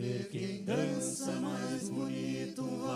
ver quem dança mais bonito um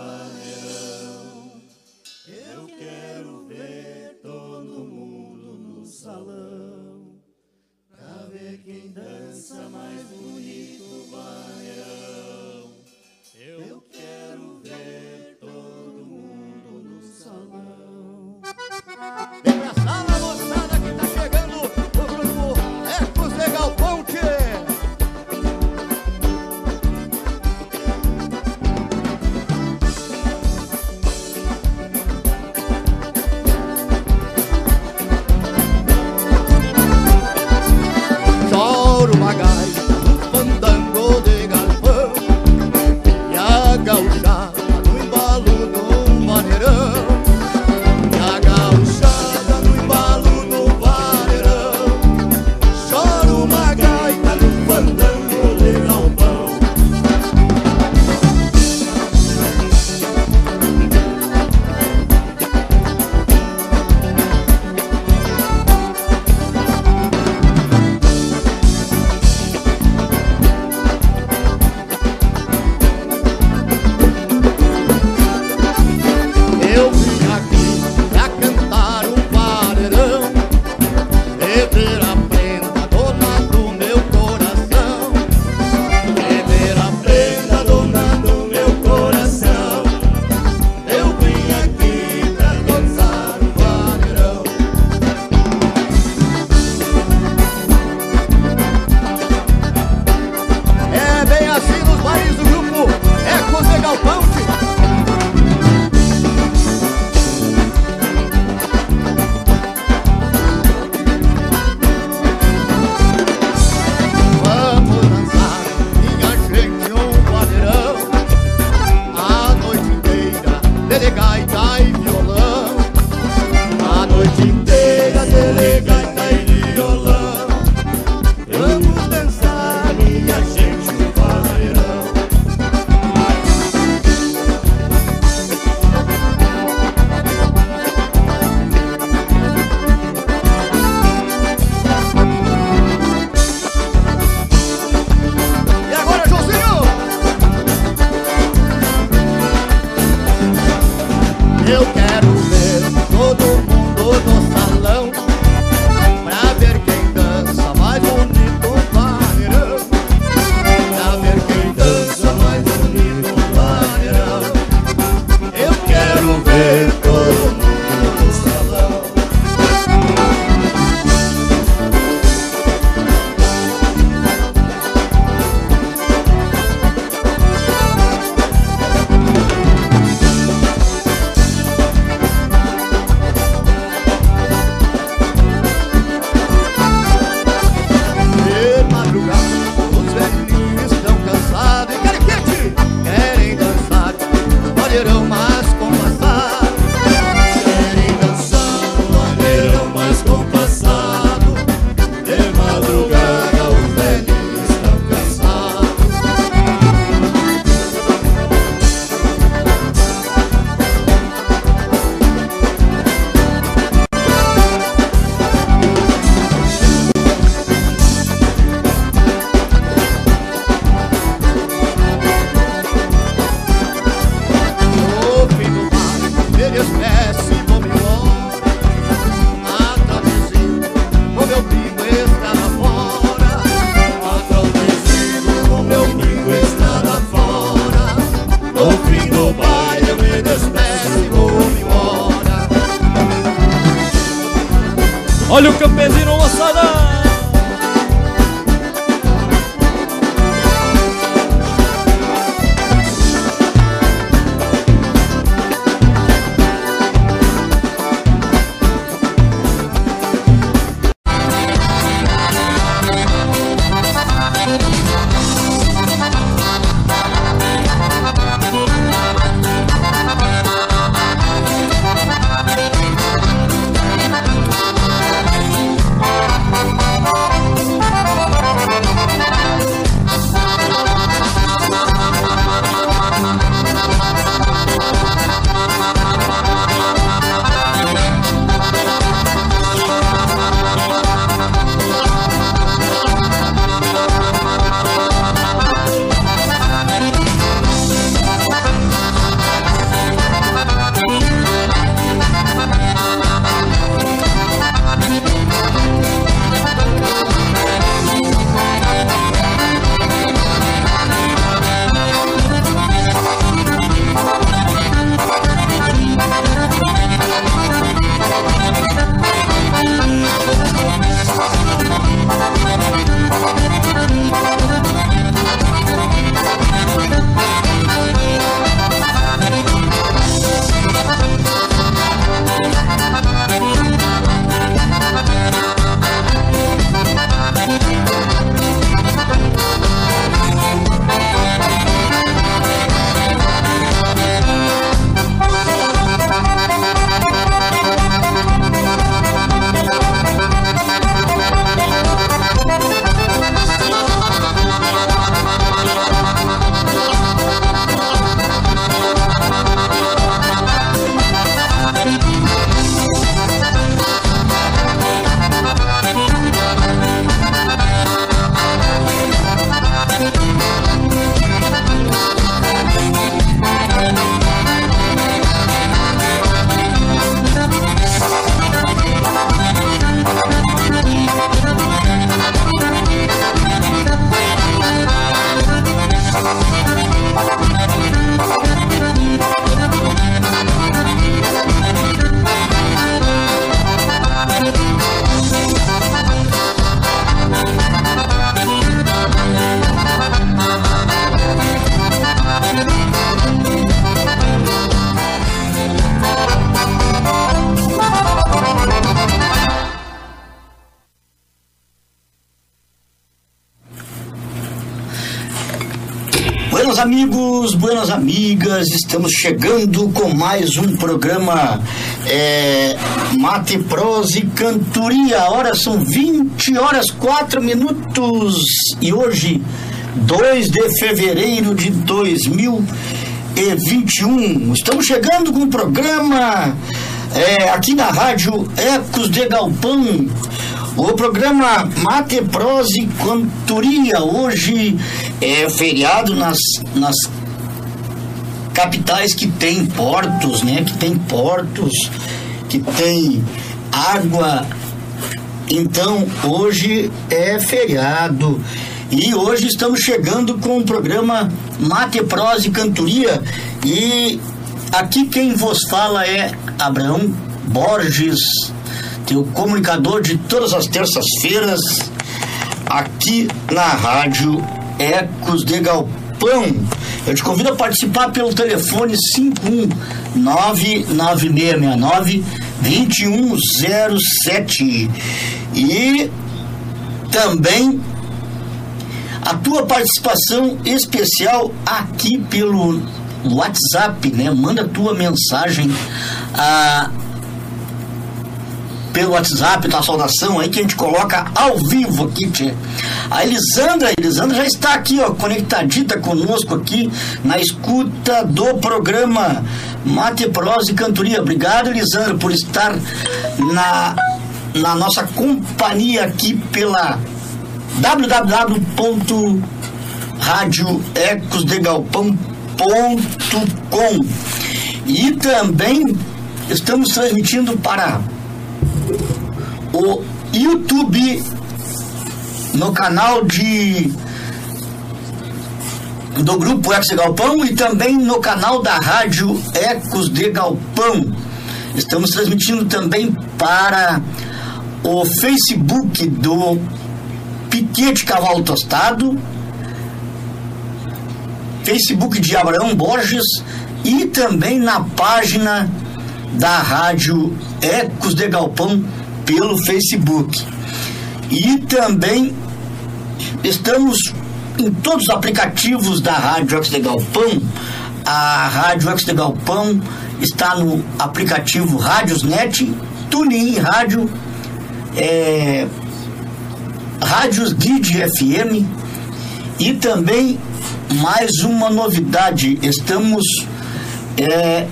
estamos chegando com mais um programa é, Mate, Prosa e Cantoria. A são 20 horas 4 minutos e hoje, 2 de fevereiro de 2021. Estamos chegando com o programa é, aqui na rádio Ecos de Galpão o programa Mate, Prosa e Cantoria hoje é feriado nas, nas capitais que tem portos, né? Que tem portos, que tem água. Então hoje é feriado. E hoje estamos chegando com o programa Mate, Prosa e Cantoria. E aqui quem vos fala é Abraão Borges teu comunicador de todas as terças-feiras, aqui na Rádio Ecos de Galpão. Eu te convido a participar pelo telefone 5199669 2107. E também a tua participação especial aqui pelo WhatsApp, né? Manda tua mensagem a pelo WhatsApp, tua saudação aí que a gente coloca ao vivo aqui, tchê. A Elisandra, a Elisandra já está aqui, ó, conectadita conosco aqui na escuta do programa Mate, Prosa e Cantoria. Obrigado, Elisandra, por estar na, na nossa companhia aqui pela www.radioecosdegalpão.com e também estamos transmitindo para o YouTube no canal de do grupo Ecos de Galpão e também no canal da rádio Ecos de Galpão. Estamos transmitindo também para o Facebook do Piquete Cavalo Tostado, Facebook de Abraão Borges e também na página da rádio Ecos de Galpão pelo Facebook. E também estamos em todos os aplicativos da Rádio Ex de Galpão. A Rádio Ex de Galpão está no aplicativo Rádiosnet, TuneIn Rádio, é, Rádios Guide FM e também mais uma novidade, estamos é,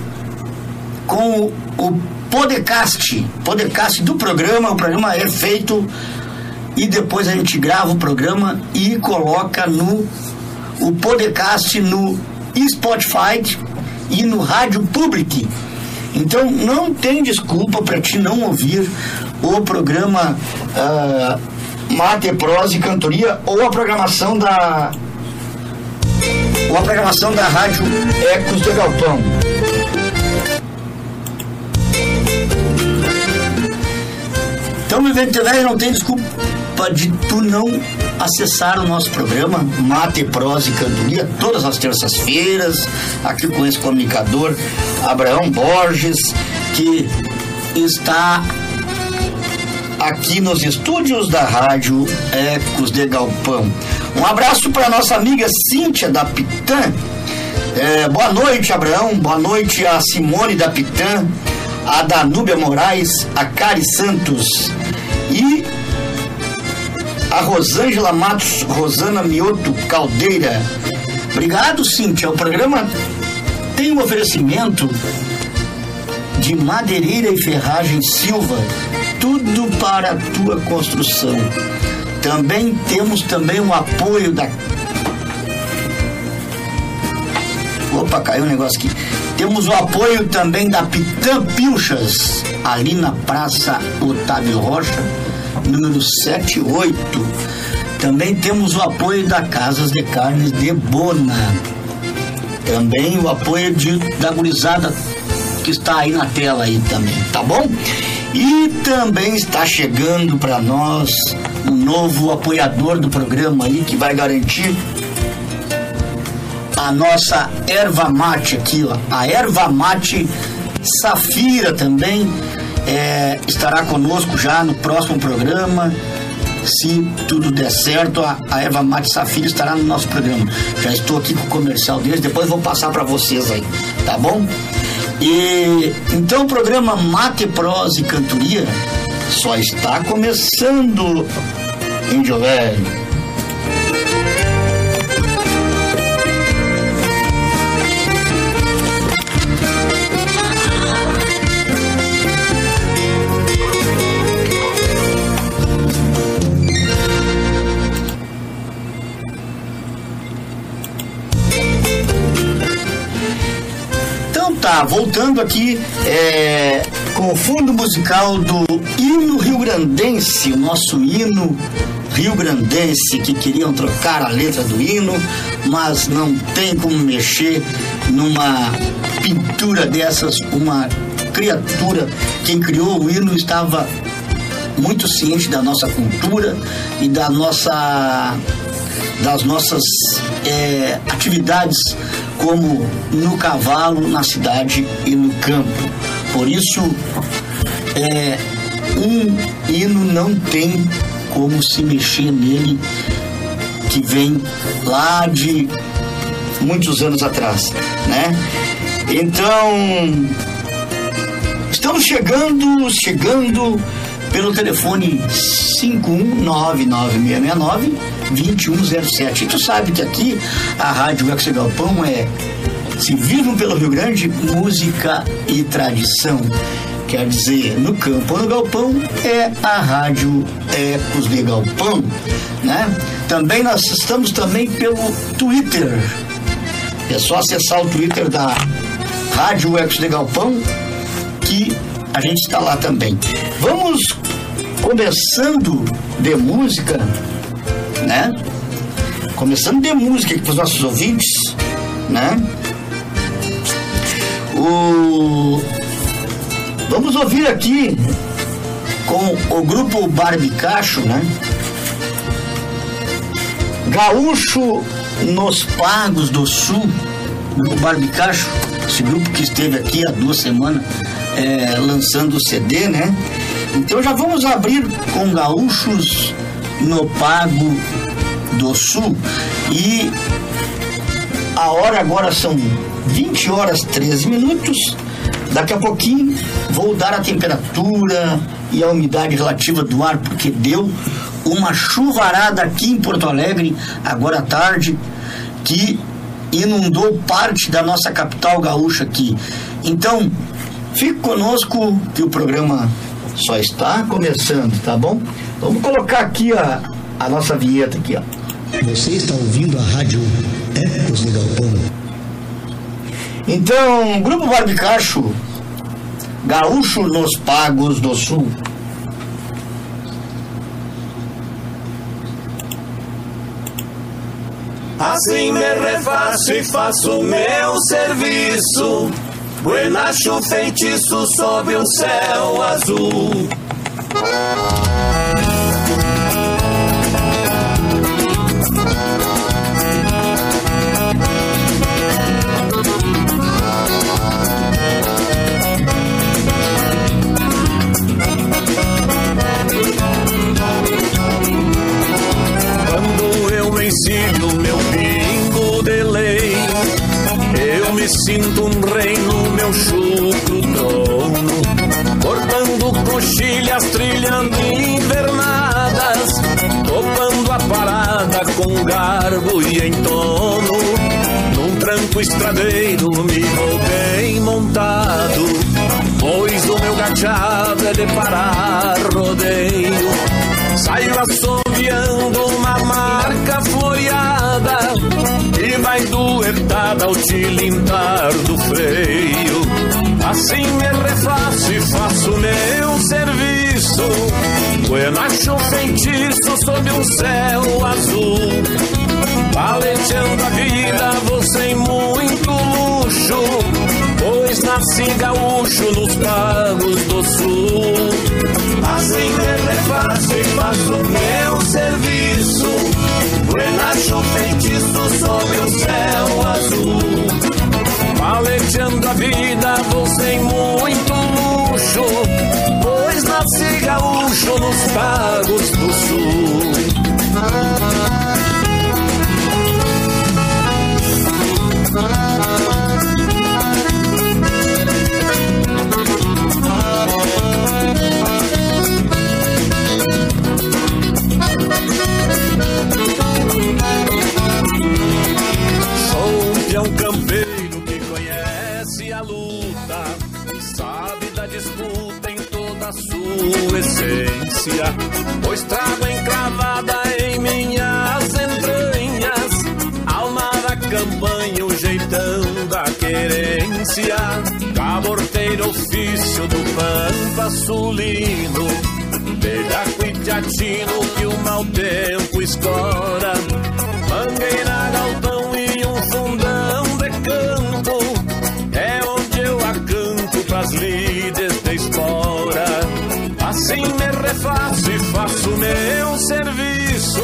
com o podcast, podcast do programa. O programa é feito e depois a gente grava o programa e coloca no o podcast no Spotify e no Rádio Public. Então não tem desculpa para te não ouvir o programa uh, Mate, Prosa e Cantoria ou a programação da ou a programação da Rádio Ecos de Galpão. Então, no velho não tem desculpa de tu não acessar o nosso programa Mate, Prosa e Cantoria todas as terças-feiras, aqui com esse comunicador Abraão Borges, que está aqui nos estúdios da rádio Ecos de Galpão. Um abraço para nossa amiga Cíntia da Pitã. É, boa noite, Abraão. Boa noite a Simone da Pitã, a Danúbia Moraes, a Cari Santos e a Rosângela Matos, Rosana Mioto Caldeira. Obrigado, Cíntia. O programa tem um oferecimento de madeireira e ferragem Silva, tudo para a tua construção. Também temos também o apoio da Opa, caiu um negócio aqui. Temos o apoio também da Pitã Pilchas, ali na Praça Otávio Rocha número 78. Também temos o apoio da Casas de Carnes de Bona. Também o apoio de, da gurizada que está aí na tela aí também, tá bom? E também está chegando para nós um novo apoiador do programa aí que vai garantir a nossa erva mate aqui, ó. A erva mate Safira também é, estará conosco já no próximo programa. se tudo der certo, a, a Mate Safira estará no nosso programa. Já estou aqui com o comercial deles, depois vou passar para vocês aí, tá bom? E então o programa Mate, Prosa e Cantoria só está começando, Índio Velho. Tá, voltando aqui é, com o fundo musical do hino rio-grandense, o nosso hino rio-grandense, que queriam trocar a letra do hino, mas não tem como mexer numa pintura dessas, uma criatura. Quem criou o hino estava muito ciente da nossa cultura e da nossa das nossas é, atividades como no cavalo, na cidade e no campo. Por isso, é, um hino não tem como se mexer nele que vem lá de muitos anos atrás, né? Então, estamos chegando, chegando pelo telefone 5199669 2107. E tu sabe que aqui a Rádio Ex Galpão é Se Vivam pelo Rio Grande, música e tradição. Quer dizer, no campo ou no galpão é a Rádio Ecos de Galpão, né? Também nós estamos também pelo Twitter. É só acessar o Twitter da Rádio Ecos de Galpão que a gente está lá também. Vamos começando de música né? Começando de música para os nossos ouvintes, né? O... Vamos ouvir aqui com o grupo Barbicacho, né? Gaúcho nos Pagos do Sul, o Barbicacho, esse grupo que esteve aqui há duas semanas é, lançando o CD, né? Então já vamos abrir com Gaúchos no Pago do Sul. E a hora agora são 20 horas 13 minutos. Daqui a pouquinho vou dar a temperatura e a umidade relativa do ar, porque deu uma chuvarada aqui em Porto Alegre, agora à tarde, que inundou parte da nossa capital gaúcha aqui. Então, fique conosco que o programa só está começando, tá bom? Vamos colocar aqui a, a nossa vinheta aqui, ó. Você está ouvindo a rádio Ecos de Galpão. Então, Grupo Barbicacho, Gaúcho nos Pagos do Sul. Assim me refaço e faço meu serviço. Buenacho feitiço sob um céu azul. sinto um rei meu chucro trono, cortando coxilhas, trilhando invernadas, topando a parada com garbo e entono. Num tranco estradeiro me vou bem montado, pois o meu gachado é de parar rodeio Saio assobiando uma marca floreada E vai duetada ao tilintar do freio. Assim me refaço e faço meu serviço. Buenacho feitiço sob um céu azul. Paleteando a vida, vou sem muito luxo Pois nasci gaúcho nos pagos do sul. Assim me refaço e faço meu serviço. Buenacho feitiço sob o céu azul. Paleteando a vida, vou sem muito luxo. Pois nasci gaúcho nos pagos do sul. Essência. Pois trago encravada em minhas entranhas alma da campanha, o jeitão da querência. Caborteiro ofício do pampa sulino, velhaco e que o mau tempo escora. Faço meu serviço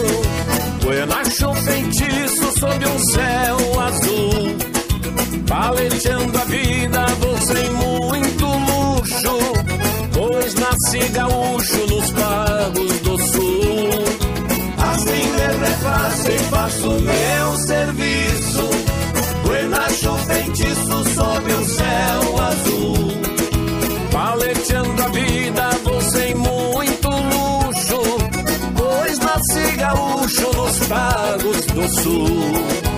Buenacho feitiço sob um céu azul. Paleteando a vida, vou sem muito luxo Pois nasci gaúcho nos pagos do sul. Assim me e faço meu serviço gaúcho nos pagos do sul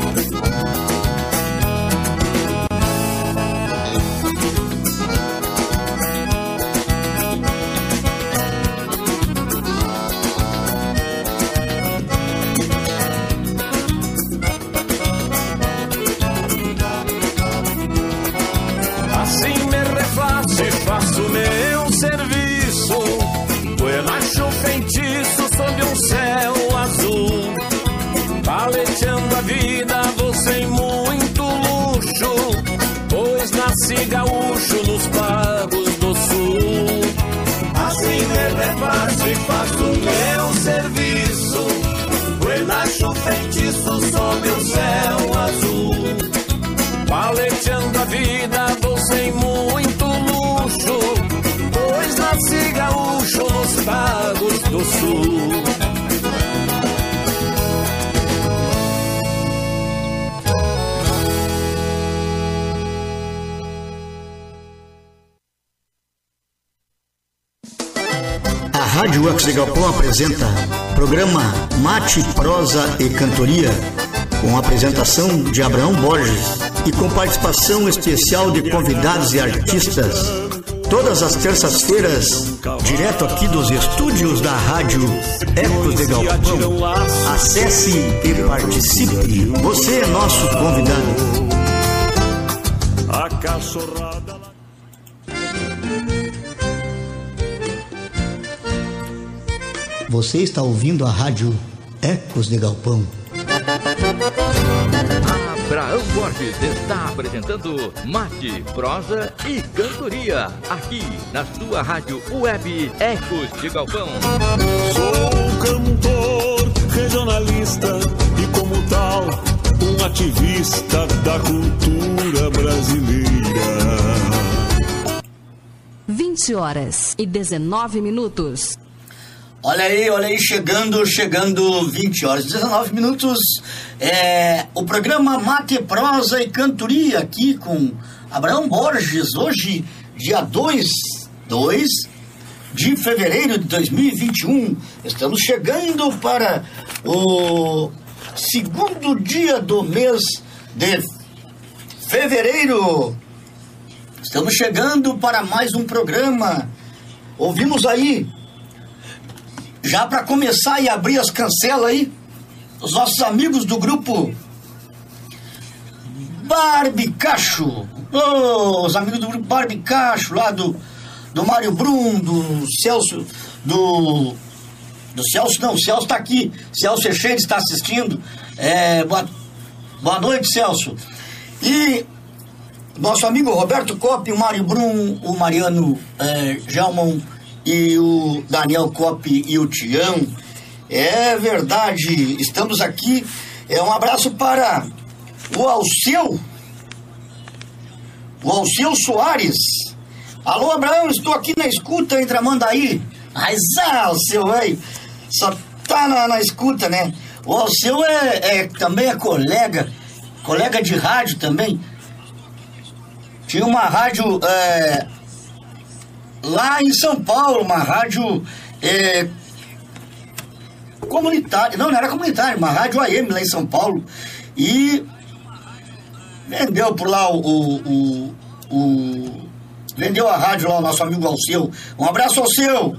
Nasci gaúcho nos pagos do sul. Assim me refaço e faço meu serviço. Buenacho feitiço sob o céu azul. Paleteando a vida, vou sem muito luxo Pois nasci gaúcho nos pagos do sul apresenta programa Mate, Prosa e Cantoria, com apresentação de Abraão Borges e com participação especial de convidados e artistas. Todas as terças-feiras, direto aqui dos estúdios da Rádio Ecos de Galpão. Acesse e participe. Você é nosso convidado. A Você está ouvindo a rádio Ecos de Galpão. Abraão Borges está apresentando Mate, Prosa e Cantoria, aqui na sua rádio web Ecos de Galpão. Sou um cantor regionalista e, como tal, um ativista da cultura brasileira. 20 horas e 19 minutos. Olha aí, olha aí, chegando, chegando 20 horas, 19 minutos. É, o programa Mate, Prosa e Cantoria aqui com Abraão Borges, hoje, dia 2, 2 de fevereiro de 2021. Estamos chegando para o segundo dia do mês de fevereiro. Estamos chegando para mais um programa. Ouvimos aí já para começar e abrir as cancelas aí, os nossos amigos do grupo Barbicacho. Oh, os amigos do grupo Barbicacho, lá do, do Mário Brum, do Celso, do. Do Celso, não, o Celso está aqui. Celso Echede está assistindo. É, boa, boa noite, Celso. E nosso amigo Roberto Coppi, o Mário Brum, o Mariano é, Gelman e o Daniel Coppi e o Tião. É verdade, estamos aqui. É um abraço para o Alceu, o Alceu Soares, Alô, Abraão, estou aqui na escuta entre a Mandaí. Mas, ah, o seu aí, só tá na, na escuta, né? O seu é, é, também é colega, colega de rádio também. Tinha uma rádio é, lá em São Paulo, uma rádio é, comunitária. Não, não era comunitária, uma rádio AM lá em São Paulo. E vendeu por lá o, o, o, o vendeu a rádio lá o nosso amigo Alceu. Um abraço ao seu.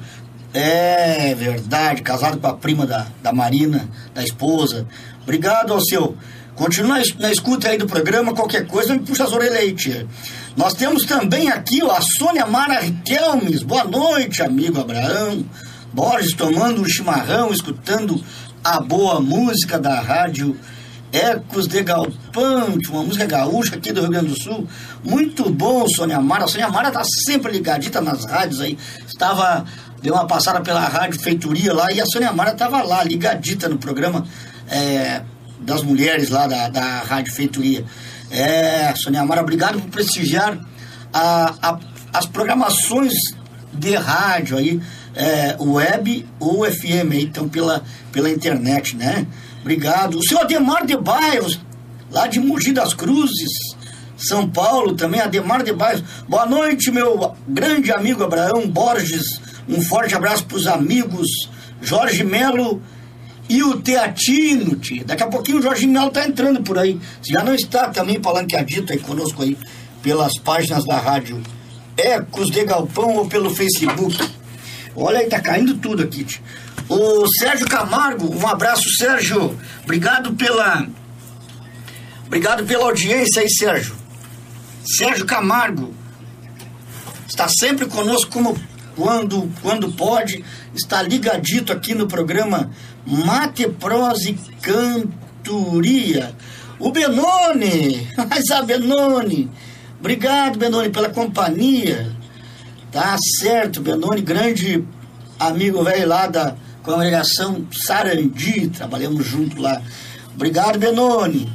É verdade, casado com a prima da, da Marina, da esposa. Obrigado, Alceu. Continua na escuta aí do programa, qualquer coisa, me puxa as orelhas aí, tia. Nós temos também aqui a Sônia Mara Riquelmes. Boa noite, amigo Abraão. Borges tomando um chimarrão, escutando a boa música da rádio Ecos de Galpão, uma música gaúcha aqui do Rio Grande do Sul. Muito bom, Sônia Mara. A Sônia Mara tá sempre ligadita nas rádios aí. Estava, deu uma passada pela rádio Feitoria lá e a Sônia Mara estava lá, ligadita no programa é, das mulheres lá da, da Rádio Feitoria. É, Sônia Mara, obrigado por prestigiar a, a, as programações de rádio aí, é, web ou FM então pela, pela internet, né? Obrigado. O senhor Ademar de Bairros, lá de Mogi das Cruzes, São Paulo também, Ademar de Bairros. Boa noite, meu grande amigo Abraão Borges. Um forte abraço para os amigos Jorge Melo e o Teatino, tia. Daqui a pouquinho o Jorge Melo tá entrando por aí. Já não está também palanqueadito aí conosco aí, pelas páginas da rádio Ecos de Galpão ou pelo Facebook. Olha aí, tá caindo tudo aqui, tia. O Sérgio Camargo, um abraço, Sérgio. Obrigado pela. Obrigado pela audiência aí, Sérgio. Sérgio Camargo está sempre conosco como quando, quando pode, está ligadito aqui no programa Mate, Prosa e Cantoria. O Benoni, mas a Benoni, obrigado Benoni pela companhia. Tá certo, Benoni, grande amigo velho lá da congregação Sarandi, trabalhamos junto lá. Obrigado, Benoni.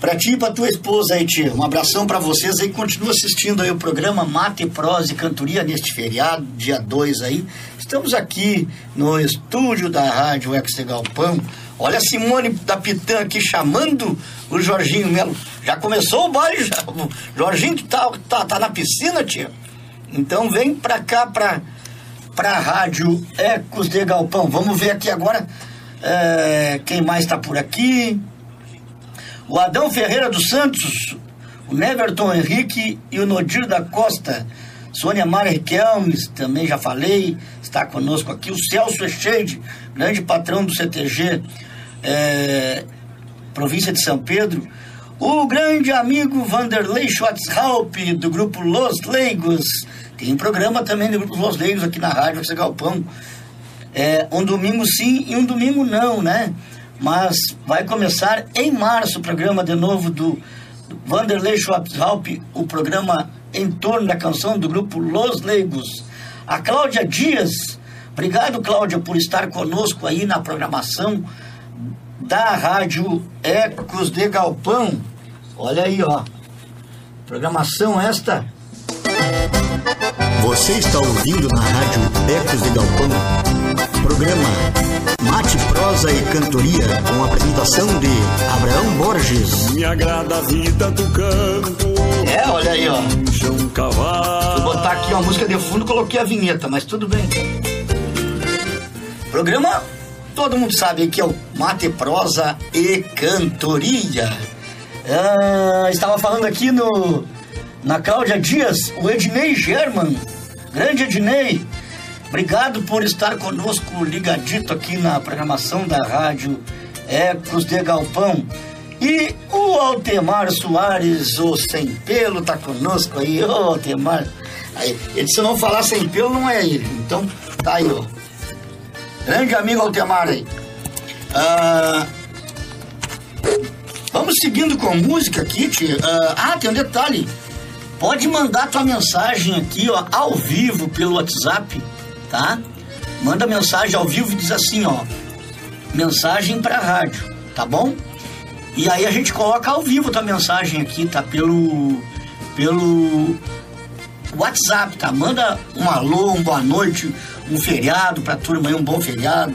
Pra ti e pra tua esposa aí, tia. Um abração para vocês aí. Continua assistindo aí o programa Mate, Prosa e Cantoria neste feriado, dia 2 aí. Estamos aqui no estúdio da Rádio Ex Galpão. Olha a Simone da Pitã aqui chamando o Jorginho Melo. Já começou o baile, já. O Jorginho tá, tá, tá na piscina, tia. Então vem pra cá pra para a rádio Ecos de Galpão. Vamos ver aqui agora é, quem mais está por aqui. O Adão Ferreira dos Santos, o Neverton Henrique e o Nodir da Costa. Sônia Mara Riquelmes, também já falei, está conosco aqui. O Celso Echeide, grande patrão do CTG, é, província de São Pedro. O grande amigo Vanderlei Schwarzhaupt, do grupo Los Leigos, tem programa também do Grupo Los Leigos aqui na rádio, Você Galpão. É, um domingo sim e um domingo não, né? Mas vai começar em março o programa de novo do, Vanderlei Schwabhaupt, o programa em torno da canção do grupo Los Leigos. A Cláudia Dias, obrigado Cláudia por estar conosco aí na programação da Rádio Ecos de Galpão. Olha aí, ó. Programação esta você está ouvindo na rádio Ecos de Galpão, programa Mate, Prosa e Cantoria, com a apresentação de Abraão Borges. Me agrada a vida do campo. É, olha aí, ó. Um cavalo. Vou botar aqui uma música de fundo, coloquei a vinheta, mas tudo bem. Programa, todo mundo sabe que é o Mate, Prosa e Cantoria. Ah, estava falando aqui no na Cláudia Dias, o Ednei German. Grande Ednei, obrigado por estar conosco ligadito aqui na programação da rádio Ecos de Galpão. E o Altemar Soares, o Sem Pelo, tá conosco aí. Ô, Altemar. Ele, se não falar sem pelo, não é ele. Então, tá aí, ó. Grande amigo Altemar aí. Ah, vamos seguindo com música, Kit. Ah, ah, tem um detalhe. Pode mandar tua mensagem aqui, ó, ao vivo pelo WhatsApp, tá? Manda mensagem ao vivo e diz assim, ó, mensagem para rádio, tá bom? E aí a gente coloca ao vivo tua mensagem aqui, tá? Pelo pelo WhatsApp, tá? Manda um alô, uma boa noite, um feriado pra turma aí, um bom feriado,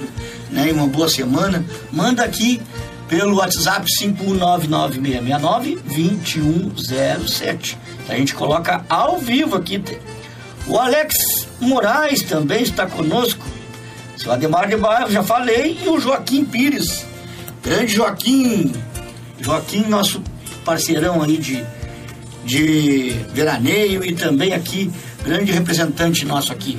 né? E uma boa semana. Manda aqui pelo WhatsApp 5199669-2107. A gente coloca ao vivo aqui. O Alex Moraes também está conosco. Seu Ademar de Bairro, já falei, e o Joaquim Pires. Grande Joaquim. Joaquim, nosso parceirão aí de, de veraneio e também aqui, grande representante nosso aqui.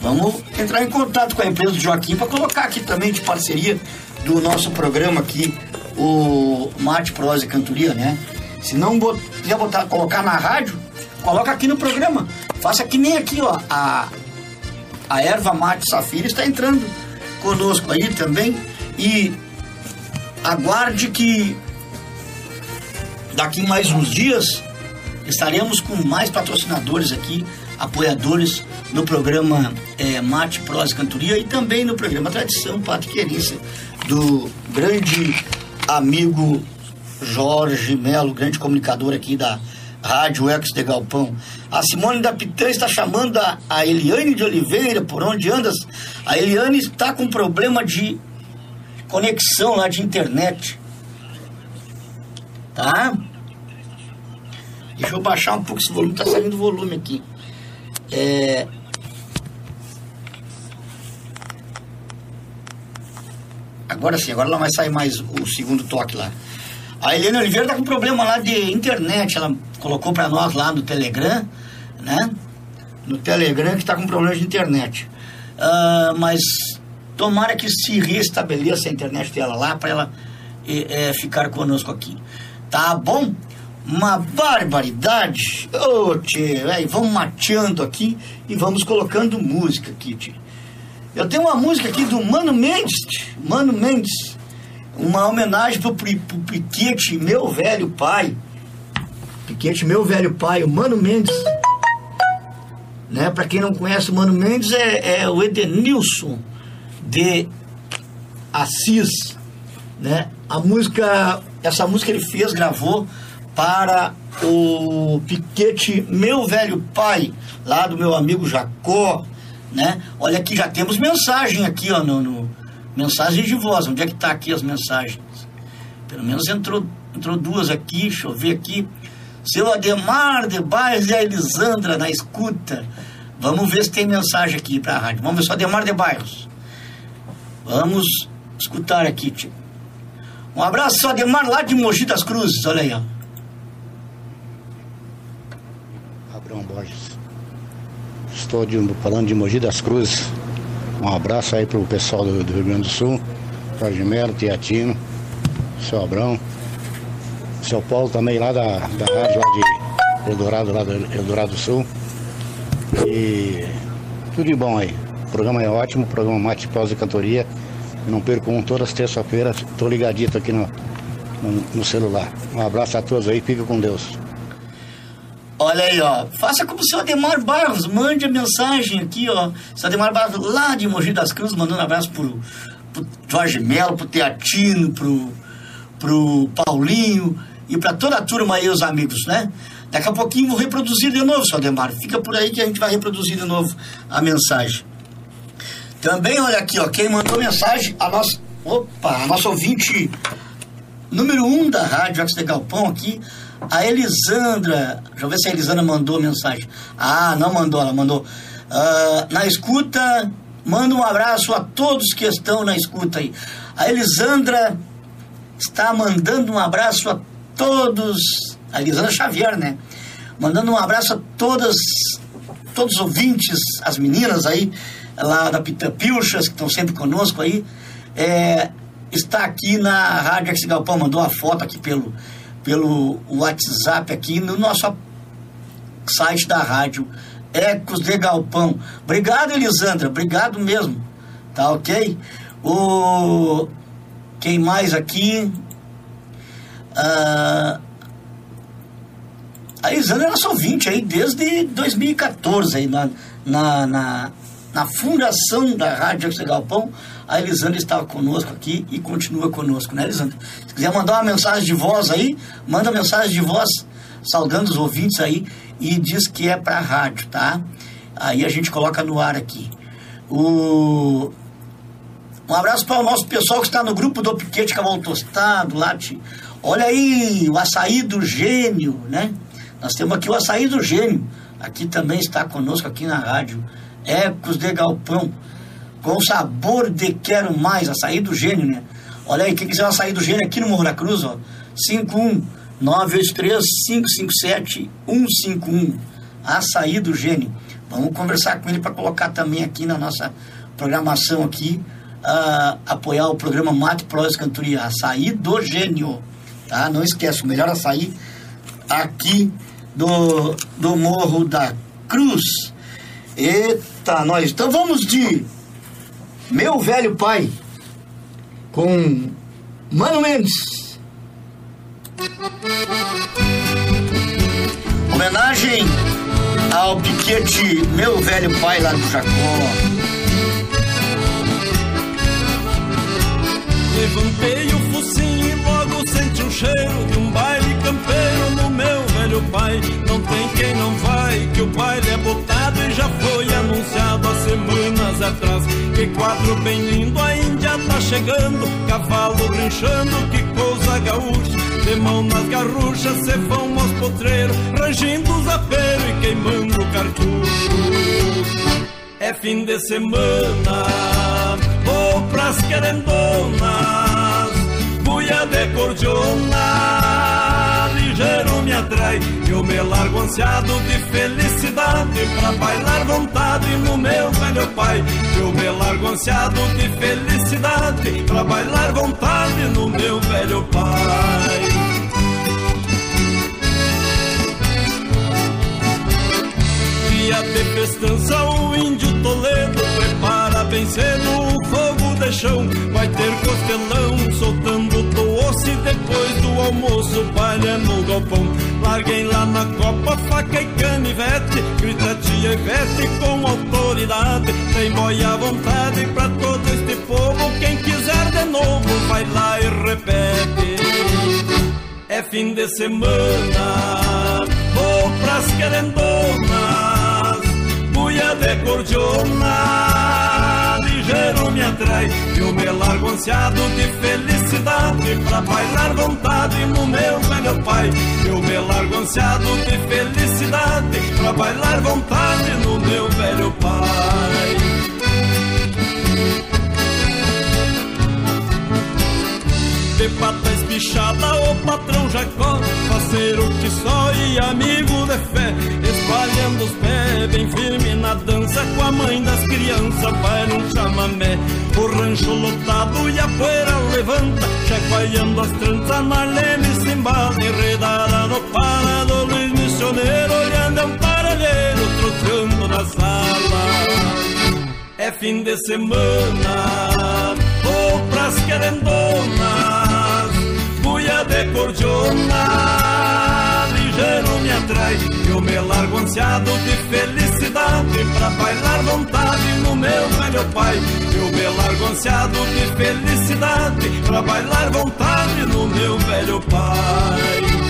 Vamos entrar em contato com a empresa do Joaquim para colocar aqui também de parceria do nosso programa aqui, o Mate Prosa e Cantoria, né? Se não quiser botar, colocar na rádio, coloca aqui no programa. Faça que nem aqui, ó. A, a erva mate safira está entrando conosco aí também. E aguarde que daqui mais uns dias estaremos com mais patrocinadores aqui, apoiadores no programa eh, Mate Prosa e Cantoria e também no programa Tradição Pato Querência do grande amigo Jorge Melo, grande comunicador aqui da Rádio Ecos de Galpão. A Simone da Pitã está chamando a, a Eliane de Oliveira, por onde andas? A Eliane está com problema de conexão lá de internet. Tá? Deixa eu baixar um pouco esse volume, tá saindo volume aqui. É... Agora sim, agora ela vai sair mais o segundo toque lá. A Helena Oliveira tá com problema lá de internet, ela colocou para nós lá no Telegram, né? No Telegram que tá com problema de internet. Ah, mas tomara que se restabeleça a internet dela lá para ela eh, ficar conosco aqui. Tá bom? Uma barbaridade. Ô, tchê, véi, vamos mateando aqui e vamos colocando música aqui, tchê. Eu tenho uma música aqui do Mano Mendes, tchê. Mano Mendes. Uma homenagem pro, Pri- pro Piquete, meu velho pai. Piquete, meu velho pai, o Mano Mendes. Né? Pra quem não conhece, o Mano Mendes é, é o Edenilson de Assis, né? A música, essa música ele fez, gravou para o Piquete Meu Velho Pai, lá do meu amigo Jacó, né? Olha aqui, já temos mensagem aqui, ó, no, no- mensagem de voz. Onde é que tá aqui as mensagens? Pelo menos entrou, entrou duas aqui, deixa eu ver aqui. Seu Ademar de Bairros e a Elisandra na escuta. Vamos ver se tem mensagem aqui para a rádio. Vamos ver se o Ademar de Bairros. Vamos escutar aqui, tio. Um abraço, seu Ademar, lá de Mogi das Cruzes. Olha aí, ó. Abrão Borges. Estou de- falando de Mogi das Cruzes. Um abraço aí pro pessoal do, do Rio Grande do Sul. Jorge Melo, Teatino, seu Abrão. Seu Paulo também lá da, da rádio lá de Eldorado, lá do Eldorado do Sul. E tudo de bom aí. O programa é ótimo, programa Mate Pausa e Cantoria. Não perco um todas as terças-feiras. Estou ligadito aqui no, no, no celular. Um abraço a todos aí, fica com Deus. Olha aí, ó. Faça como o seu Ademar Barros. Mande a mensagem aqui, ó. Seu Ademar Barros, lá de Mogi das Cruzes, mandando um abraço pro, pro Jorge Melo, pro Teatino, pro, pro Paulinho e pra toda a turma aí, os amigos, né? Daqui a pouquinho vou reproduzir de novo, seu Ademar. Fica por aí que a gente vai reproduzir de novo a mensagem. Também, olha aqui, ó. Quem mandou mensagem, a nossa. Opa, a nossa ouvinte número um da Rádio Ex de Galpão aqui, a Elisandra. Deixa eu ver se a Elisandra mandou mensagem. Ah, não mandou, ela mandou. Ah, na escuta, manda um abraço a todos que estão na escuta aí. A Elisandra está mandando um abraço a todos. A Elisandra Xavier, né? Mandando um abraço a todas, todos os ouvintes, as meninas aí, lá da Pita Pilchas, que estão sempre conosco aí. É, está aqui na Rádio Ex Galpão, mandou uma foto aqui pelo, pelo WhatsApp aqui no nosso site da rádio Ecos de Galpão. Obrigado, Elisandra, obrigado mesmo. Tá ok? O quem mais aqui? Ah, a Elisandra é nossa ouvinte aí desde 2014 aí na, na, na, na fundação da Rádio de Galpão. A Elisandra estava conosco aqui e continua conosco, né, Elisandra? Se quiser mandar uma mensagem de voz aí, manda mensagem de voz saudando os ouvintes aí e diz que é para rádio, tá? Aí a gente coloca no ar aqui. O... Um abraço para o nosso pessoal que está no grupo do Piquete Cavalo Tostado, de- Olha aí, o açaí do gênio, né? Nós temos aqui o açaí do gênio. Aqui também está conosco, aqui na rádio. Ecos de Galpão. Com sabor de quero mais, açaí do gênio, né? Olha aí, quem quiser o açaí do gênio aqui no Morro da Cruz, ó. 51983-557-151. Açaí do gênio. Vamos conversar com ele para colocar também aqui na nossa programação aqui, ah, apoiar o programa Mate Prosa Cantoria, açaí do gênio, tá? Não esquece, o melhor açaí aqui do, do Morro da Cruz. Eita, nós. Então vamos de Meu Velho Pai com Mano Mendes. Homenagem ao piquete Meu Velho Pai lá do Jacó. Levantei o focinho e logo senti um cheiro de um baile campeiro no meu velho pai. Não tem quem não vai, que o baile é botado e já foi anunciado há semanas atrás. Que quadro bem lindo, a Índia tá chegando, cavalo rinchando, que coisa gaúcha. De mão nas garruchas, cê vão aos potreiros, rangindo os aperos e queimando o cartucho. É fim de semana, vou pras querendonas, buia de cordiona, ligeiro me atrai, eu me largo ansiado de felicidade, pra bailar vontade no meu velho pai. Eu me largo ansiado de felicidade, pra bailar vontade no meu velho pai. dia de festança o índio Toledo bem cedo o fogo de chão. Vai ter costelão soltando doce depois do almoço, palha no galpão. Larguem lá na copa faca e canivete, grita tia Ivete com autoridade. Tem boia à vontade pra todo este povo, quem quiser de novo vai lá e repete. É fim de semana, vou pras querendonas, buia de cordiona, ligeiro me atrai, eu me largo ansiado de felicidade, pra bailar vontade no meu velho pai. Eu me largo ansiado de felicidade, pra bailar vontade no meu velho pai. De pata espichada, o patrão Jacó, parceiro que só e amigo de fé, espalhando os pés, bem firme na dança, com a mãe das crianças, vai num chamamé, o rancho lotado e a poeira levanta, chacoalhando as tranças, Marlene se embala, enredada no parado, Luiz Missioneiro, olhando é um paralheiro, troteando na sala. É fim de semana, vou pras querendonas, de cordiona, ligeiro me atrai, eu me largo ansiado de felicidade, pra bailar vontade no meu velho pai. Eu me largo ansiado de felicidade, pra bailar vontade no meu velho pai.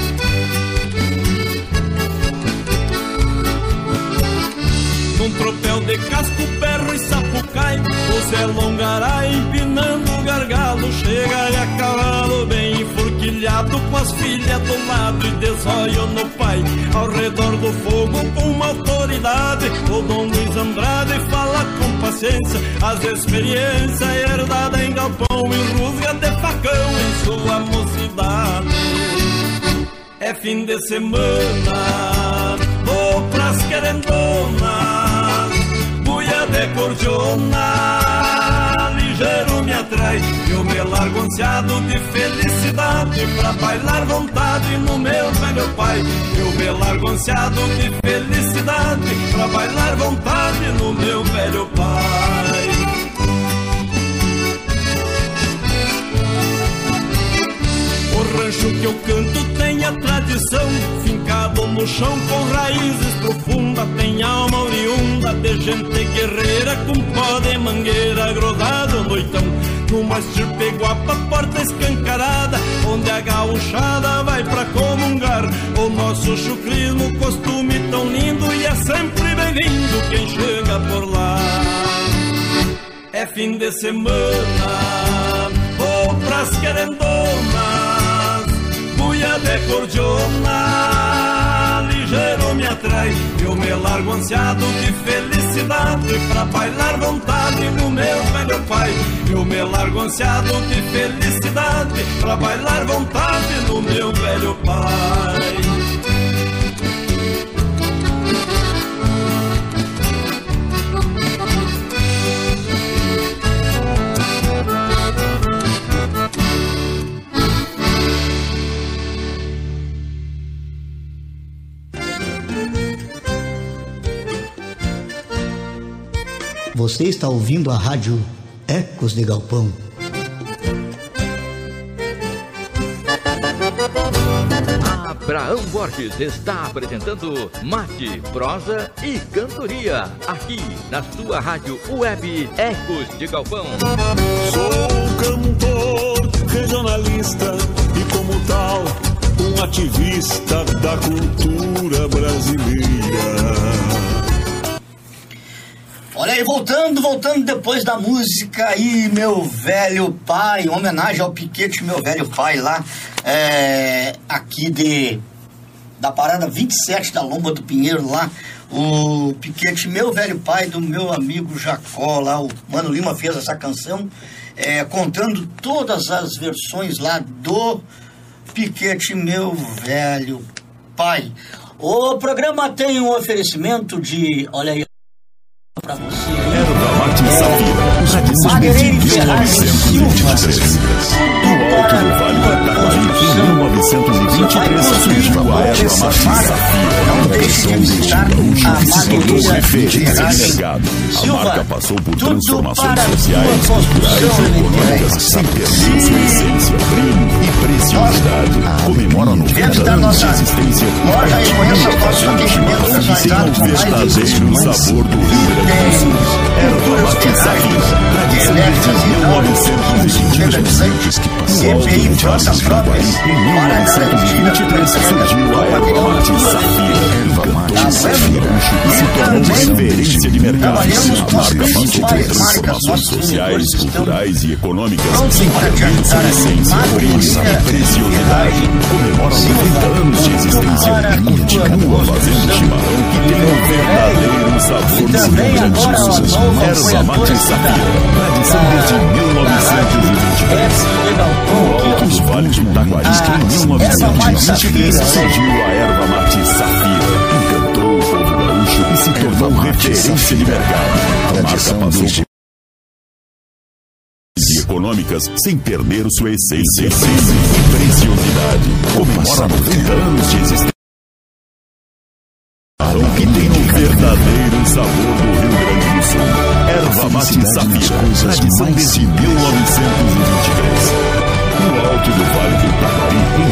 Num tropel de casco, berro e sapucai O Zé Longaray empinando o gargalo Chega a cavalo bem enforquilhado Com as filhas do lado e desolho no pai. Ao redor do fogo com uma autoridade O Dom Luiz Andrade fala com paciência. As experiências herdadas em galpão E rusga de facão em sua mocidade. É fim de semana Vou pras querendonas Cordiona Ligeiro me atrai Eu me largo ansiado de felicidade Pra bailar vontade no meu velho pai. Eu me largo ansiado de felicidade Pra bailar vontade no meu velho pai rancho que eu canto tem a tradição. Fincado no chão com raízes profundas Tem alma oriunda de gente guerreira Com pó de mangueira grudado no noitão Numa estirpe guapa, porta escancarada Onde a gauchada vai pra comungar. O nosso chucrismo, costume tão lindo e é sempre bem-vindo quem chega por lá. É fim de semana, vou pras querendonas, de cordiona, ligeiro me atrai, eu me largo ansiado de felicidade, pra bailar vontade no meu velho pai. Eu me largo ansiado de felicidade, pra bailar vontade no meu velho pai. Você está ouvindo a rádio Ecos de Galpão. Abraão Borges está apresentando Mate, Prosa e Cantoria, aqui na sua rádio web Ecos de Galpão. Sou cantor, regionalista e como tal, um ativista da cultura brasileira. Olha aí, voltando, voltando depois da música aí, meu velho pai, em homenagem ao Piquete, meu velho pai lá, é, aqui de da parada 27 da Lomba do Pinheiro lá, o Piquete, meu velho pai, do meu amigo Jacó lá, o Mano Lima fez essa canção, é, contando todas as versões lá do Piquete, meu velho pai. O programa tem um oferecimento de, olha aí, pra você. Erva Mate Safira, tradição desde 1923. No alto do Vale do Taquari, em 1923, surgiu a Erva Safira. Tradição desde gaúcho que se tornou referência de mercado. A marca passou por transformações sociais, culturais e econômicas sem perder sua essência, brilho e preciosidade. Comemora 90 anos de existência e chimarrão que tem o verdadeiro sabor do Rio Grande do Sul. Erva Mate Safira, tradição desde 1923. No alto Vale do Taquari, em 1923, surgiu a Erva Mate Safira. O Safira e se tornou referência de mercado. A marca por transformações sociais, culturais e econômicas. perder sua essência, brilho e preciosidade. Comemora 90 anos de existência. e continua fazendo chimarrão que tem o verdadeiro sabor do Rio Grande do Sul. Erva Mate Safira, tradição desde 1923. No alto do Vale do Taquari, em 1923, surgiu a Erva Mate Safira. Encantou o povo gaúcho e se tornou referência de mercado. A marca passou por e econômicas sem perder sua essência, e preciosidade. Comemora 90 anos de existência. que tem o verdadeiro sabor do Rio Grande do Sul. Erva Mate Safira, tradição desde 1923. No alto do Vale do Taquari, em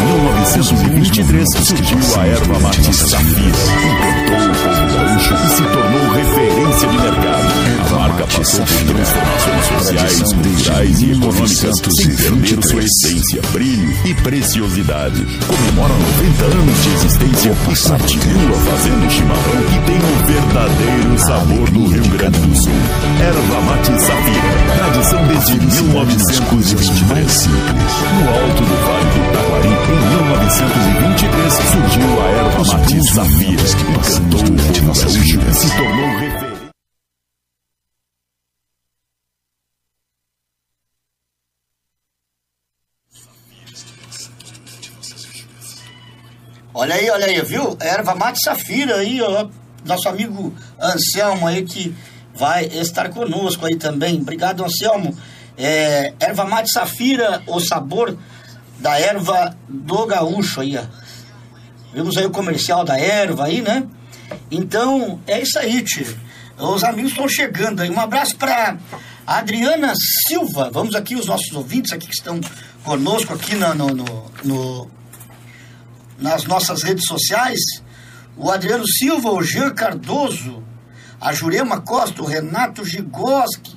1923, surgiu a erva mate Safira. Encantou o povo gaúcho e se tornou referência de mercado. A marca passou por transformações sociais, culturais e econômicas sem perder sua essência, brilho e preciosidade. Comemora 90 anos de existência e continua fazendo chimarrão que tem o verdadeiro sabor do Rio Grande do Sul. Erva mate Safira, tradição desde 1923. No alto do Vale do Taquari, em 1923, surgiu a erva mate Safira, que encantou o gaúcho e se tornou referência. Olha aí, olha aí, viu? Erva mate safira aí, ó. Nosso amigo Anselmo aí que vai estar conosco aí também. Obrigado, Anselmo. É, erva mate safira, o sabor da erva do gaúcho aí, ó. Vimos aí o comercial da erva aí, né? Então, é isso aí, tio. Os amigos estão chegando aí. Um abraço para Adriana Silva. Vamos aqui, os nossos ouvintes aqui que estão conosco aqui no, no, no, no nas nossas redes sociais. O Adriano Silva, o Jean Cardoso, a Jurema Costa, o Renato Gigoski.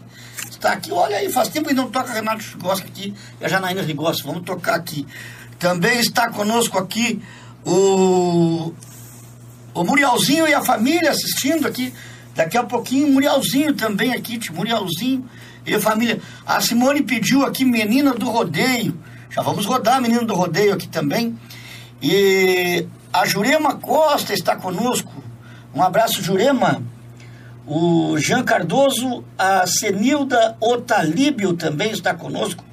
Está aqui, olha aí, faz tempo que não toca Renato Gigoski aqui e a Janaína Gigoski. Vamos tocar aqui. Também está conosco aqui O, o Murialzinho e a família assistindo aqui. Daqui a pouquinho, Murialzinho também aqui, tio, Murialzinho e a família. A Simone pediu aqui Menina do Rodeio. Já vamos rodar Menina do Rodeio aqui também. E a Jurema Costa está conosco. Um abraço, Jurema. O Jean Cardoso, a Senilda Otalíbio também está conosco.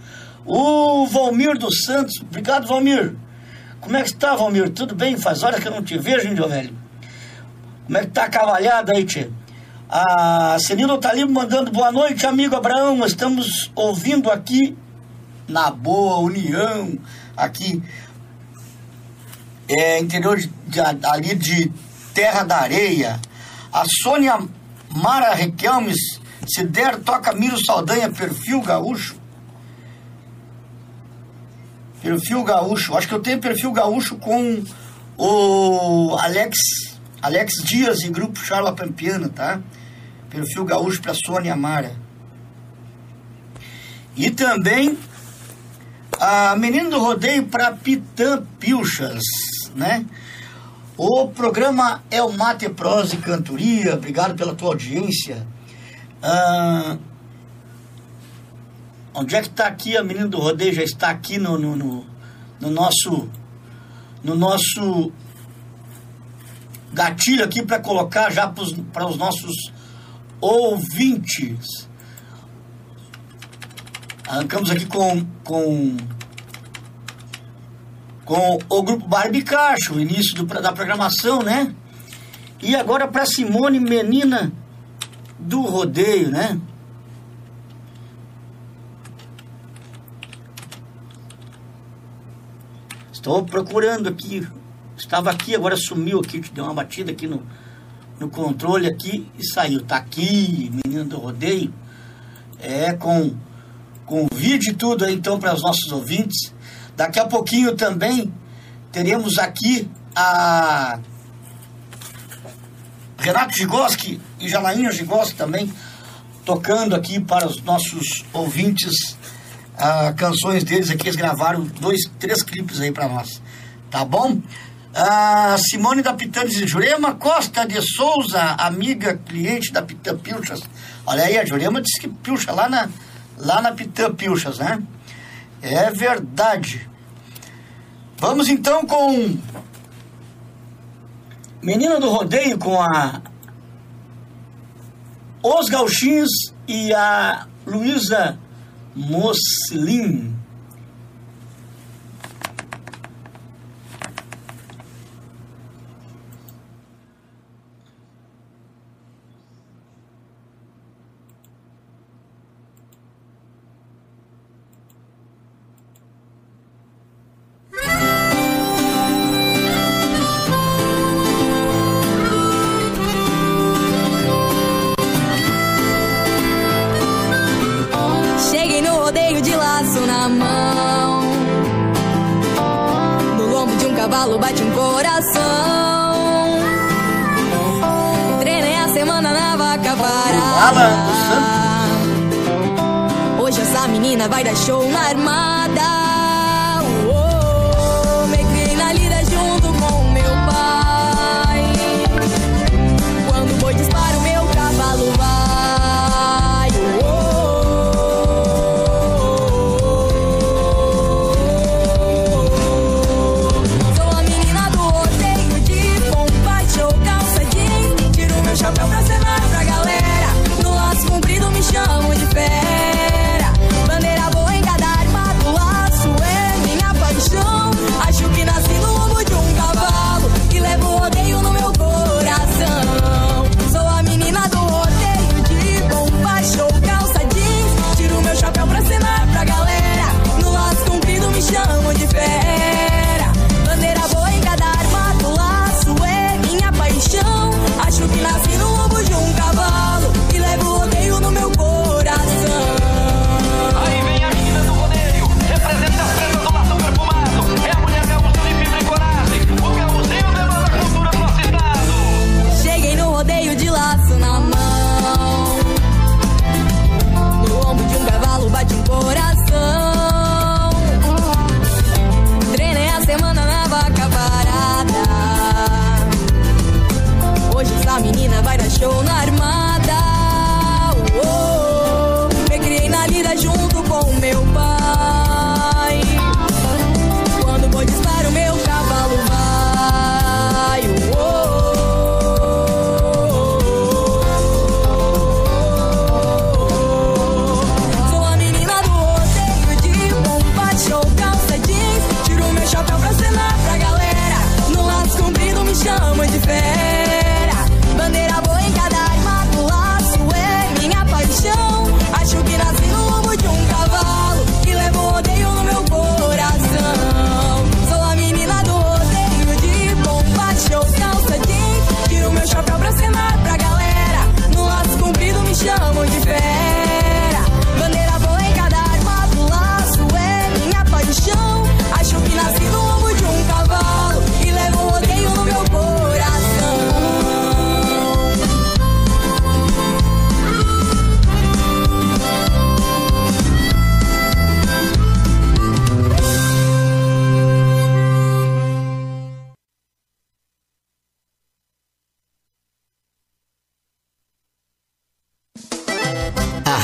O Valmir dos Santos. Obrigado, Valmir. Como é que está, Valmir? Tudo bem? Faz horas que eu não te vejo, índio velho. Como é que tá a cavalhada aí, tchê? A Senilda Otalíbio mandando boa noite, amigo Abraão. Estamos ouvindo aqui na boa união, aqui é, interior de, de, ali de Terra da Areia. A Sônia Mara Requelmes, se der, toca Miro Saldanha, perfil gaúcho. Perfil gaúcho. Acho que eu tenho perfil gaúcho com o Alex, Alex Dias e grupo Charla Pampiana, tá? Perfil gaúcho para Sônia Mara. E também a Menina do Rodeio para Pitã Pilchas, né? O programa é o Mate Prosa e Cantoria. Obrigado pela tua audiência. Ah, onde é que está aqui a menina do rodeio? Já está aqui no, no, no, no nosso no nosso gatilho aqui para colocar já para os nossos ouvintes. Arrancamos aqui com, com com o grupo Barbicacho, início do, da programação, né? E agora para Simone Menina do Rodeio, né? Estou procurando aqui. Estava aqui, agora sumiu aqui, deu uma batida aqui no, no controle aqui e saiu. Tá aqui, Menina do Rodeio. É com, com vídeo e tudo aí, então, para os nossos ouvintes. Daqui a pouquinho também teremos aqui a Renato Gigoski e Janaína Gigoski também tocando aqui para os nossos ouvintes uh, canções deles aqui. Eles gravaram dois, três clipes aí para nós. Tá bom? A Simone da Pitanes e Jurema Costa de Souza, amiga, cliente da Pitã Pilchas. Olha aí, a Jurema disse que pilcha lá na, lá na Pitã Pilchas, né? É verdade. Vamos então com Menina do Rodeio com a Os Gauchinhos e a Luísa Moslin.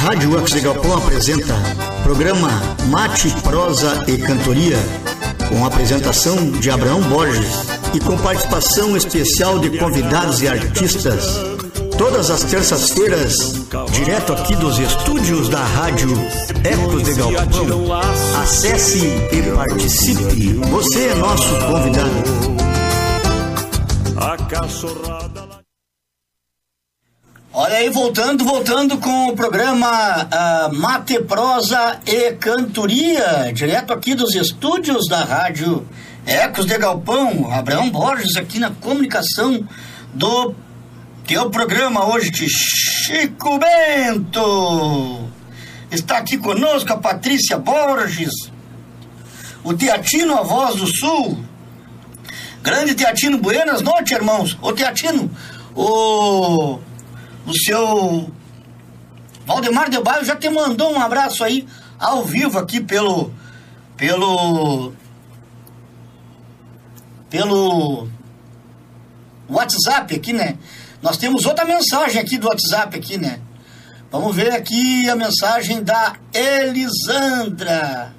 Rádio de Galpão apresenta programa Mate, Prosa e Cantoria, com apresentação de Abraão Borges e com participação especial de convidados e artistas. Todas as terças-feiras, direto aqui dos estúdios da Rádio Ecos de Galpão. Acesse e participe. Você é nosso convidado. A cachorrada. Olha aí, voltando, voltando com o programa ah, Mate, Prosa e Cantoria, direto aqui dos estúdios da Rádio Ecos de Galpão, Abraão Borges aqui na comunicação do teu programa hoje, de Chico Bento. Está aqui conosco a Patrícia Borges, o Teatino, a voz do Sul. Grande Teatino, buenas noites, irmãos. Ô Teatino, o o seu Valdemar de Baio já te mandou um abraço aí ao vivo aqui pelo pelo pelo WhatsApp aqui, né? Nós temos outra mensagem aqui do WhatsApp aqui, né? Vamos ver aqui a mensagem da Elisandra.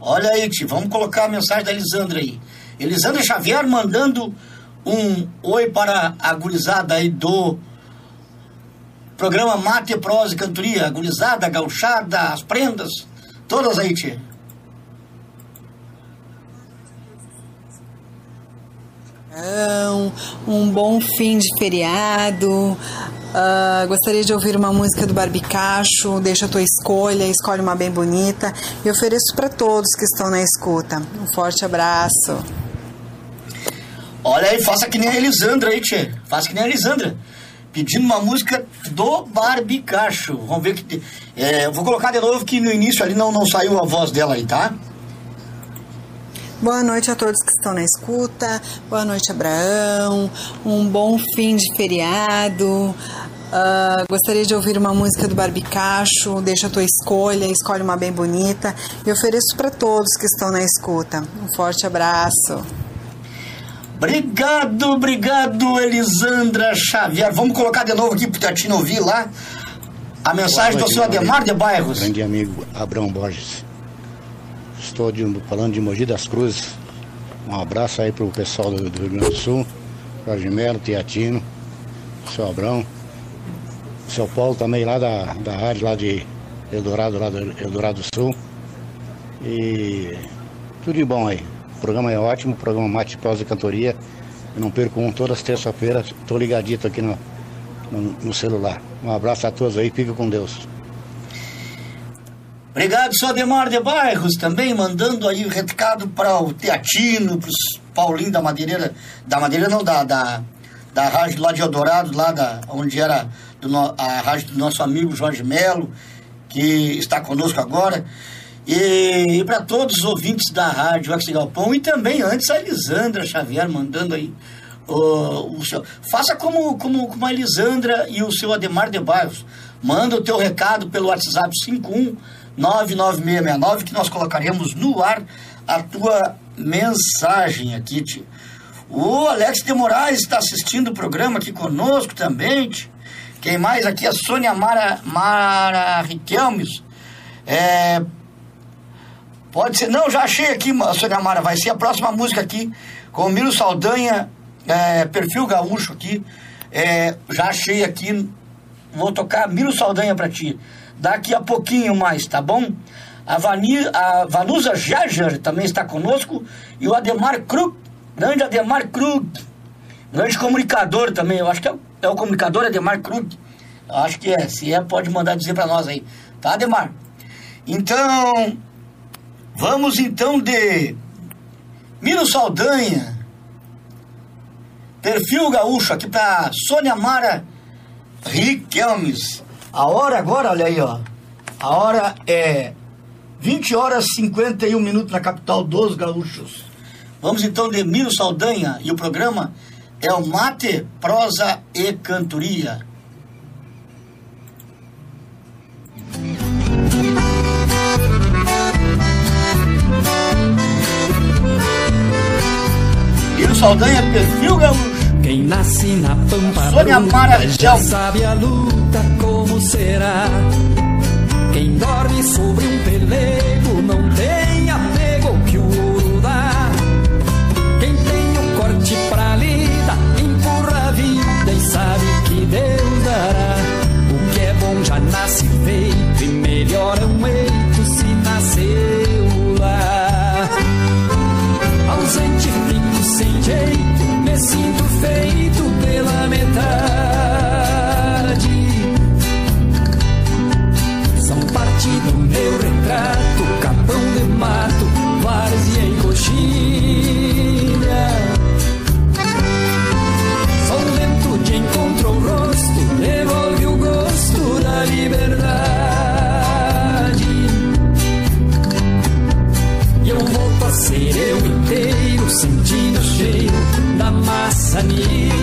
Olha aí, tio, vamos colocar a mensagem da Elisandra aí. Elisandra Xavier mandando um oi para a gurizada aí do Programa Mate, Prosa e Cantoria, a gurizada, a gauchada, as prendas, todas aí, tia. Um, bom fim de feriado. Ah, gostaria de ouvir uma música do Barbicacho. Deixa a tua escolha, escolhe uma bem bonita. E ofereço para todos que estão na escuta. Um forte abraço. Olha aí, faça que nem a Elisandra aí, tia. Faça que nem a Elisandra. Pedindo uma música do Barbicacho. Vamos ver que. É, vou colocar de novo que no início ali não, não saiu a voz dela aí, tá? Boa noite a todos que estão na escuta. Boa noite, Abraão. Um bom fim de feriado. Ah, gostaria de ouvir uma música do Barbicacho. Deixa a tua escolha, escolhe uma bem bonita. E ofereço para todos que estão na escuta. Um forte abraço. Obrigado, obrigado, Elisandra Xavier. Vamos colocar de novo aqui pro Teatino ouvir lá a mensagem do seu Ademar de Bairros. Grande amigo Abrão Borges. Estou de- falando de Mogi das Cruzes. Um abraço aí pro pessoal do, do Rio Grande do Sul. Jorge Melo, Teatino, seu Abrão. Seu Paulo também lá da, da rádio lá de Eldorado, lá do Eldorado do Sul. E tudo de bom aí. O programa é ótimo, o programa Mate, Prosa e Cantoria. Eu não perco um todas as terças-feiras. Estou ligadito aqui no, no, no celular. Um abraço a todos aí, fica com Deus. Obrigado, seu Ademar de Bairros, também mandando aí recado para o Teatino, para os Paulinho da Madeireira, da Madeireira não, da, da, da rádio lá de Eldorado, lá da, onde era do a rádio do nosso amigo Jorge Melo, que está conosco agora. E, para todos os ouvintes da rádio Ex Galpão e também antes a Elisandra Xavier mandando aí o, o seu. Faça como, como, como a Elisandra e o seu Ademar de Bairros. Manda o teu recado pelo WhatsApp 5199669 que nós colocaremos no ar a tua mensagem aqui, tio. O Alex de Moraes está assistindo o programa aqui conosco também, tio. Quem mais aqui? A Sônia Mara, Mara Riquelmes. É, Pode ser. Não, já achei aqui, Sônia Mara. Vai ser a próxima música aqui. Com o Miro Saldanha, é, perfil gaúcho aqui. É, já achei aqui. Vou tocar Miro Saldanha pra ti. Daqui a pouquinho mais, tá bom? A, Vani, a Vanusa Jager também está conosco. E o Ademar Krug. Grande Ademar Krug. Grande comunicador também. Eu acho que é, é o comunicador Ademar Krug. Eu acho que é. Se é, pode mandar dizer pra nós aí. Tá, Ademar? Então. Vamos então de Miro Saldanha, perfil gaúcho aqui para Sônia Mara Riquelmes. A hora agora, olha aí, ó. A hora é 20 horas e 51 minutos na capital dos gaúchos. Vamos então de Miro Saldanha e o programa é o Mate, Prosa e Cantoria. Miro Saldanha, perfil gaúcho. Quem nasce na pampa Sônia já sabe a luta como será. Quem dorme sobre um pelego não tem apego que o ouro dá. Quem tem o corte pra lida empurra a vida e sabe que Deus dará. O que é bom já nasce feito e melhor é um eito sinto feito pela metade. Maçanilha.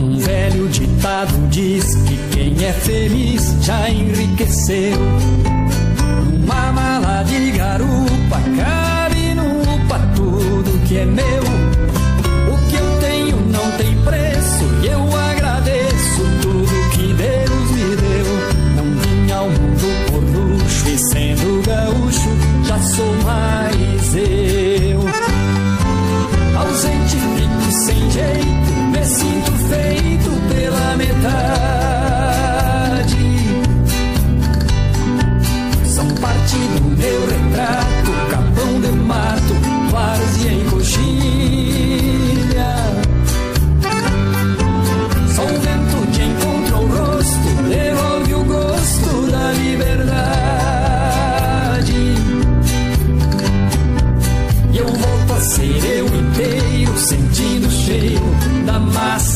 Um velho ditado diz que quem é feliz já enriqueceu. É meu. O que eu tenho não tem preço e eu agradeço tudo que Deus me deu. Não vim ao mundo por luxo e sendo gaúcho já sou mais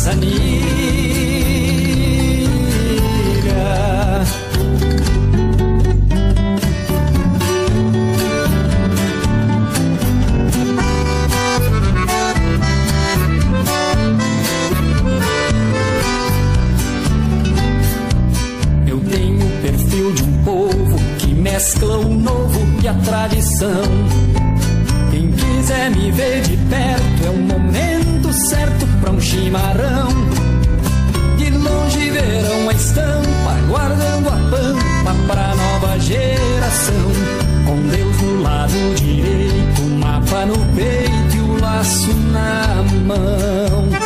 Eu tenho o perfil de um povo que mescla o novo e a tradição. Quem quiser me ver de perto é o momento certo pra um chimarrão. De longe verão a estampa, guardando a pampa pra nova geração. Com Deus no lado direito, mapa no peito e o laço na mão.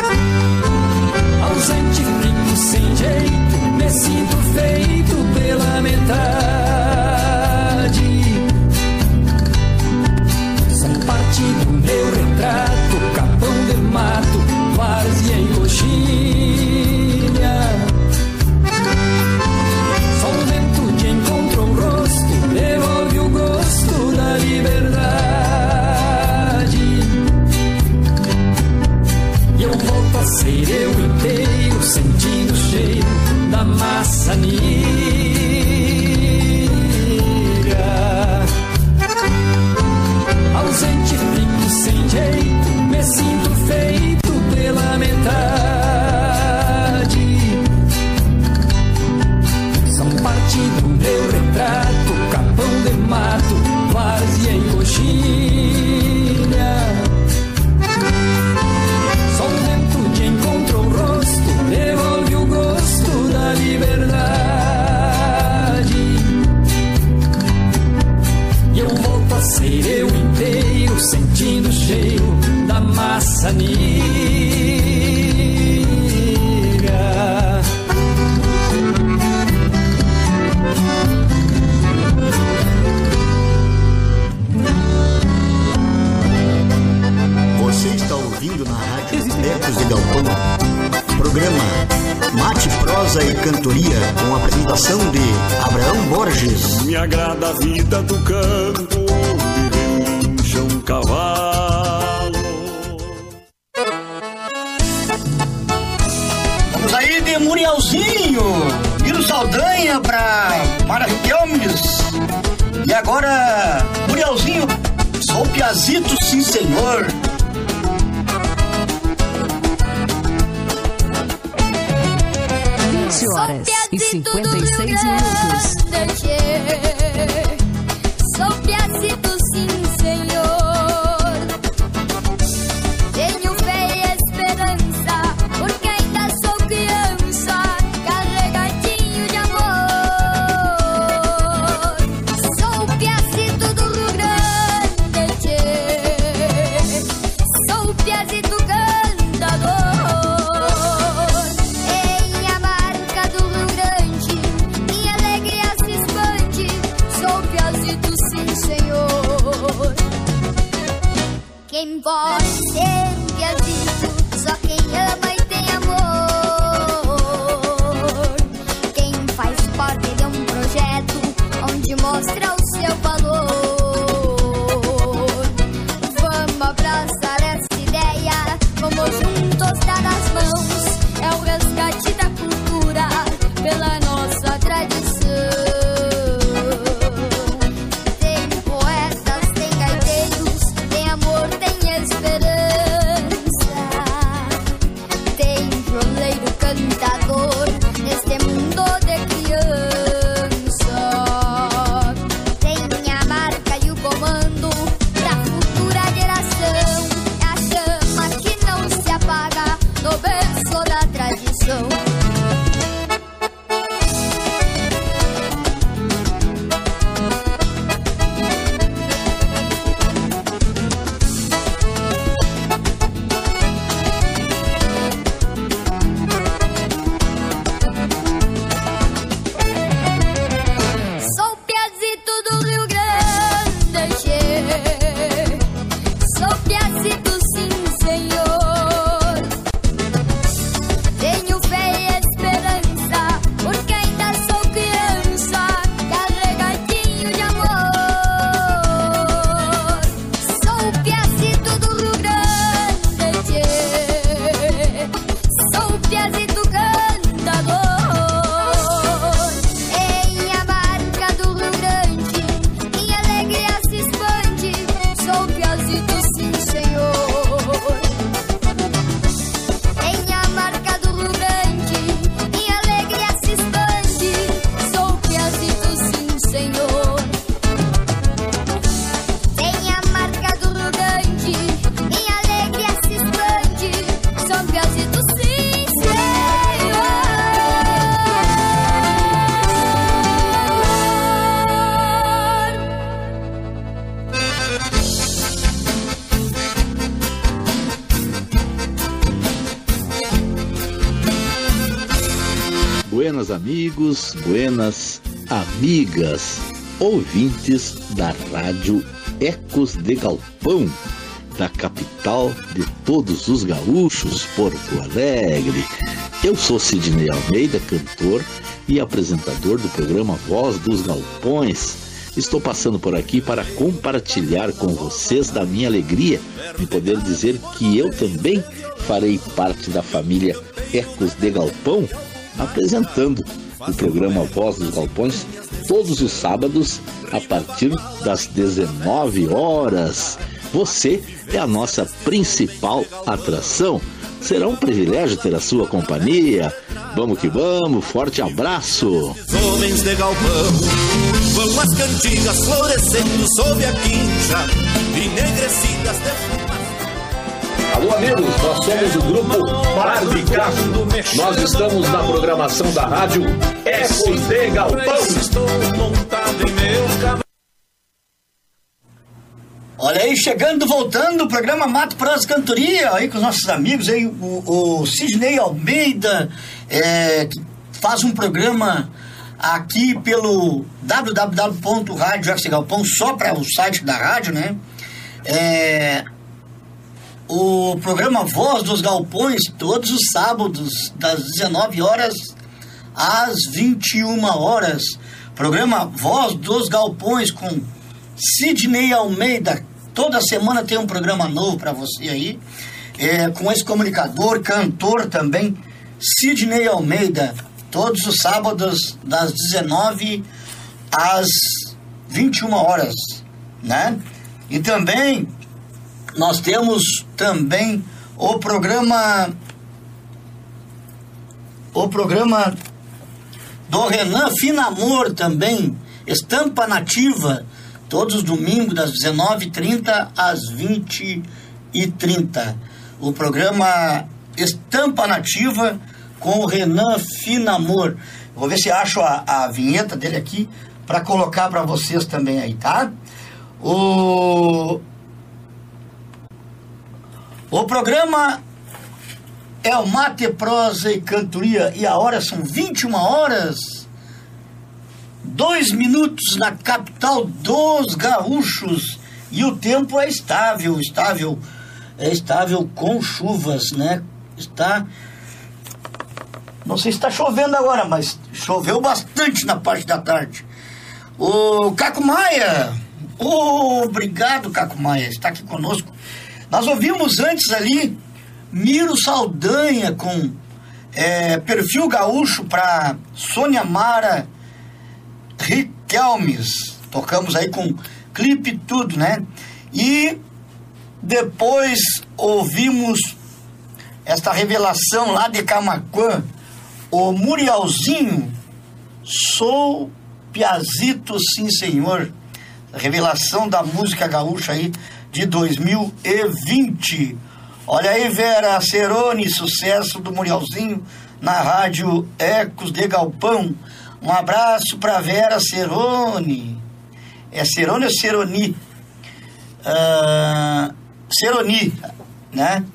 Amigas, ouvintes da Rádio Ecos de Galpão, da capital de todos os gaúchos, Porto Alegre. Eu sou Sidney Almeida, cantor e apresentador do programa Voz dos Galpões. Estou passando por aqui para compartilhar com vocês da minha alegria em poder dizer que eu também farei parte da família Ecos de Galpão, apresentando o programa Voz dos Galpões todos os sábados a partir das 19 horas. Você é a nossa principal atração. Será um privilégio ter a sua companhia. Vamos que vamos, forte abraço. Homens de galpão Vão as cantigas florescendo sob a quincha Enegrecidas de Alô, amigos, nós somos o grupo Barbicacho. Nós estamos na programação da rádio Ecos de Galpão. Olha aí, chegando, voltando, o programa Mato Prosa Cantoria, aí com os nossos amigos, aí o, o Sidney Almeida, é, que faz um programa aqui pelo www.radioaxigalpão, só para o site da rádio, né? É, o programa Voz dos Galpões, todos os sábados, das 19 horas às 21 horas. Programa Voz dos Galpões com Sidney Almeida. Toda semana tem um programa novo para você aí. É, com esse comunicador, cantor também, Sidney Almeida. Todos os sábados, das 19 às 21 horas, né? E também nós temos também o programa o programa do Renan Finamor também, Estampa Nativa, todos os domingos das 19h30 às 20h30. O programa Estampa Nativa com o Renan Finamor. Vou ver se acho a, a vinheta dele aqui para colocar para vocês também aí, tá? O o programa é o Mate, Prosa e Cantoria e a hora são 21 horas, dois minutos na capital dos gaúchos e o tempo é estável, estável, é estável com chuvas, né? Está, não sei se está chovendo agora, mas choveu bastante na parte da tarde. O Caco Maia, oh, obrigado Caco Maia, está aqui conosco. Nós ouvimos antes ali Miro Saldanha com é, perfil gaúcho para Sônia Mara Riquelmes. Tocamos aí com clipe tudo, né? E depois ouvimos esta revelação lá de Camacuã, o Murialzinho, sou Piazito, sim senhor. Revelação da música gaúcha aí de 2020. Olha aí, Vera Cerone, sucesso do Murialzinho na rádio Ecos de Galpão. Um abraço para Vera Cerone. É Cerone ou Ceroni? Uh, Ceroni, né?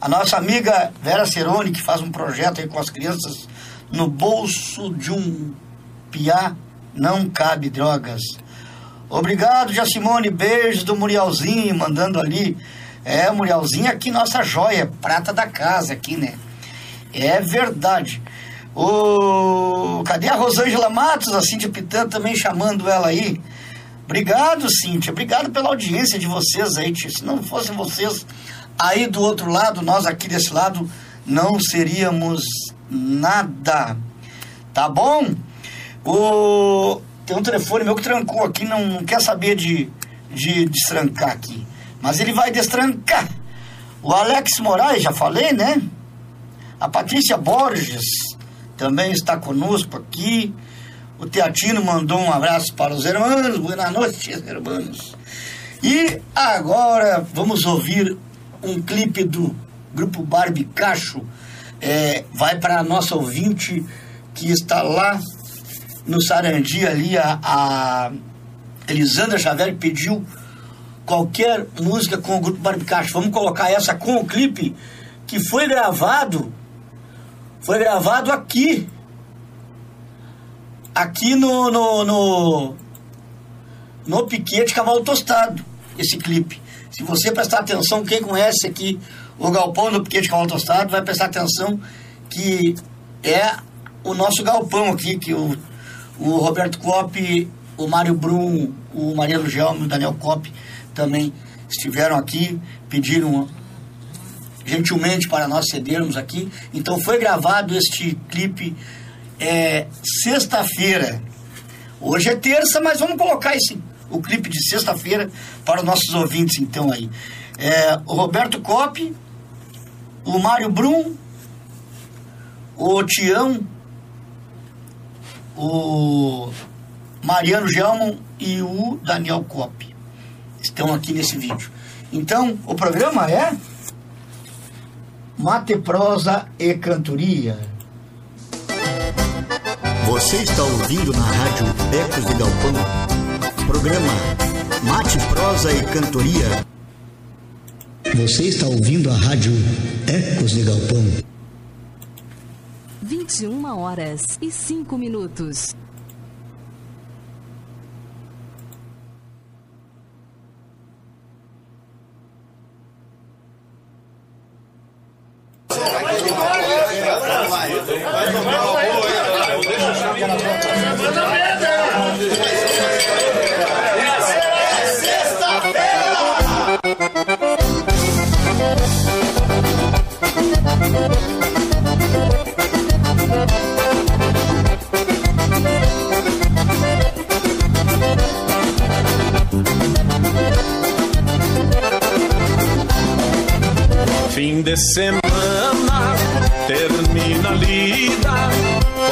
A nossa amiga Vera Cerone, que faz um projeto aí com as crianças no bolso de um piá, não cabe drogas. Obrigado, Jacimone. Beijos do Murialzinho, mandando ali. É, Murialzinho aqui, nossa joia, prata da casa aqui, né? É verdade. O... Cadê a Rosângela Matos, a Cíntia Pitã também chamando ela aí? Obrigado, Cíntia. Obrigado pela audiência de vocês aí. Se não fossem vocês aí do outro lado, nós aqui desse lado, não seríamos nada. Tá bom? O... Tem um telefone meu que trancou aqui, não, não quer saber de, de destrancar aqui. Mas ele vai destrancar. O Alex Moraes, já falei, né? A Patrícia Borges também está conosco aqui. O Teatino mandou um abraço para os irmãos. Boa noite, irmãos. E agora vamos ouvir um clipe do grupo Barbie Cacho. É, vai para a nossa ouvinte que está lá no Sarandi ali, a, a Elisandra Xavier pediu qualquer música com o grupo Barbicacho. Vamos colocar essa com o clipe que foi gravado, foi gravado aqui, aqui no, no, no, no Piquete Cavalo Tostado, esse clipe. Se você prestar atenção, quem conhece aqui o galpão do Piquete Cavalo Tostado vai prestar atenção que é o nosso galpão aqui, que o o Roberto Kopp, o Mário Brum, o Mariano Gelme, o Daniel Kopp também estiveram aqui, pediram gentilmente para nós cedermos aqui. Então foi gravado este clipe é, sexta-feira. Hoje é terça, mas vamos colocar esse, o clipe de sexta-feira para os nossos ouvintes então aí. É, o Roberto Kopp, o Mário Brum, o Tião o Mariano Gelman e o Daniel Kopp estão aqui nesse vídeo. Então, o programa é Mate, Prosa e Cantoria. Você está ouvindo na rádio Ecos de Galpão, programa Mate, Prosa e Cantoria. Você está ouvindo a rádio Ecos de Galpão. 21 horas e 5 minutos. De semana termina lida,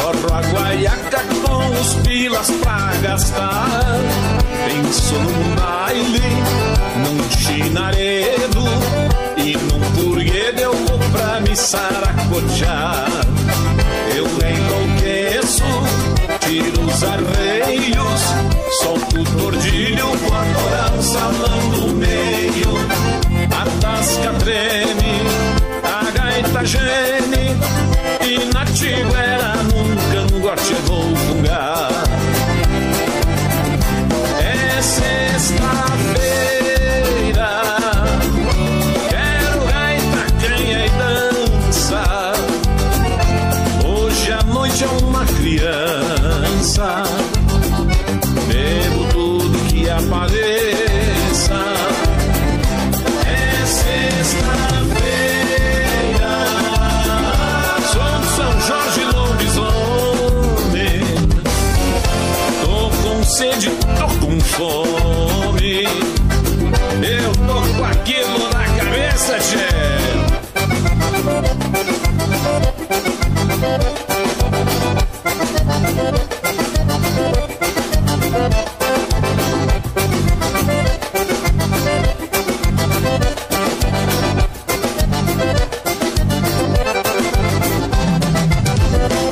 corro a guaiaca com os pilas pra gastar. Penso num baile, num chinaredo e num purguedo eu vou pra me saracotear. Eu enlouqueço, tiro os arreios, solto o tordilho com a coraça no meio. A tasca treme, a gaita geme e na tiguera num cangote vou fungar. É sexta-feira,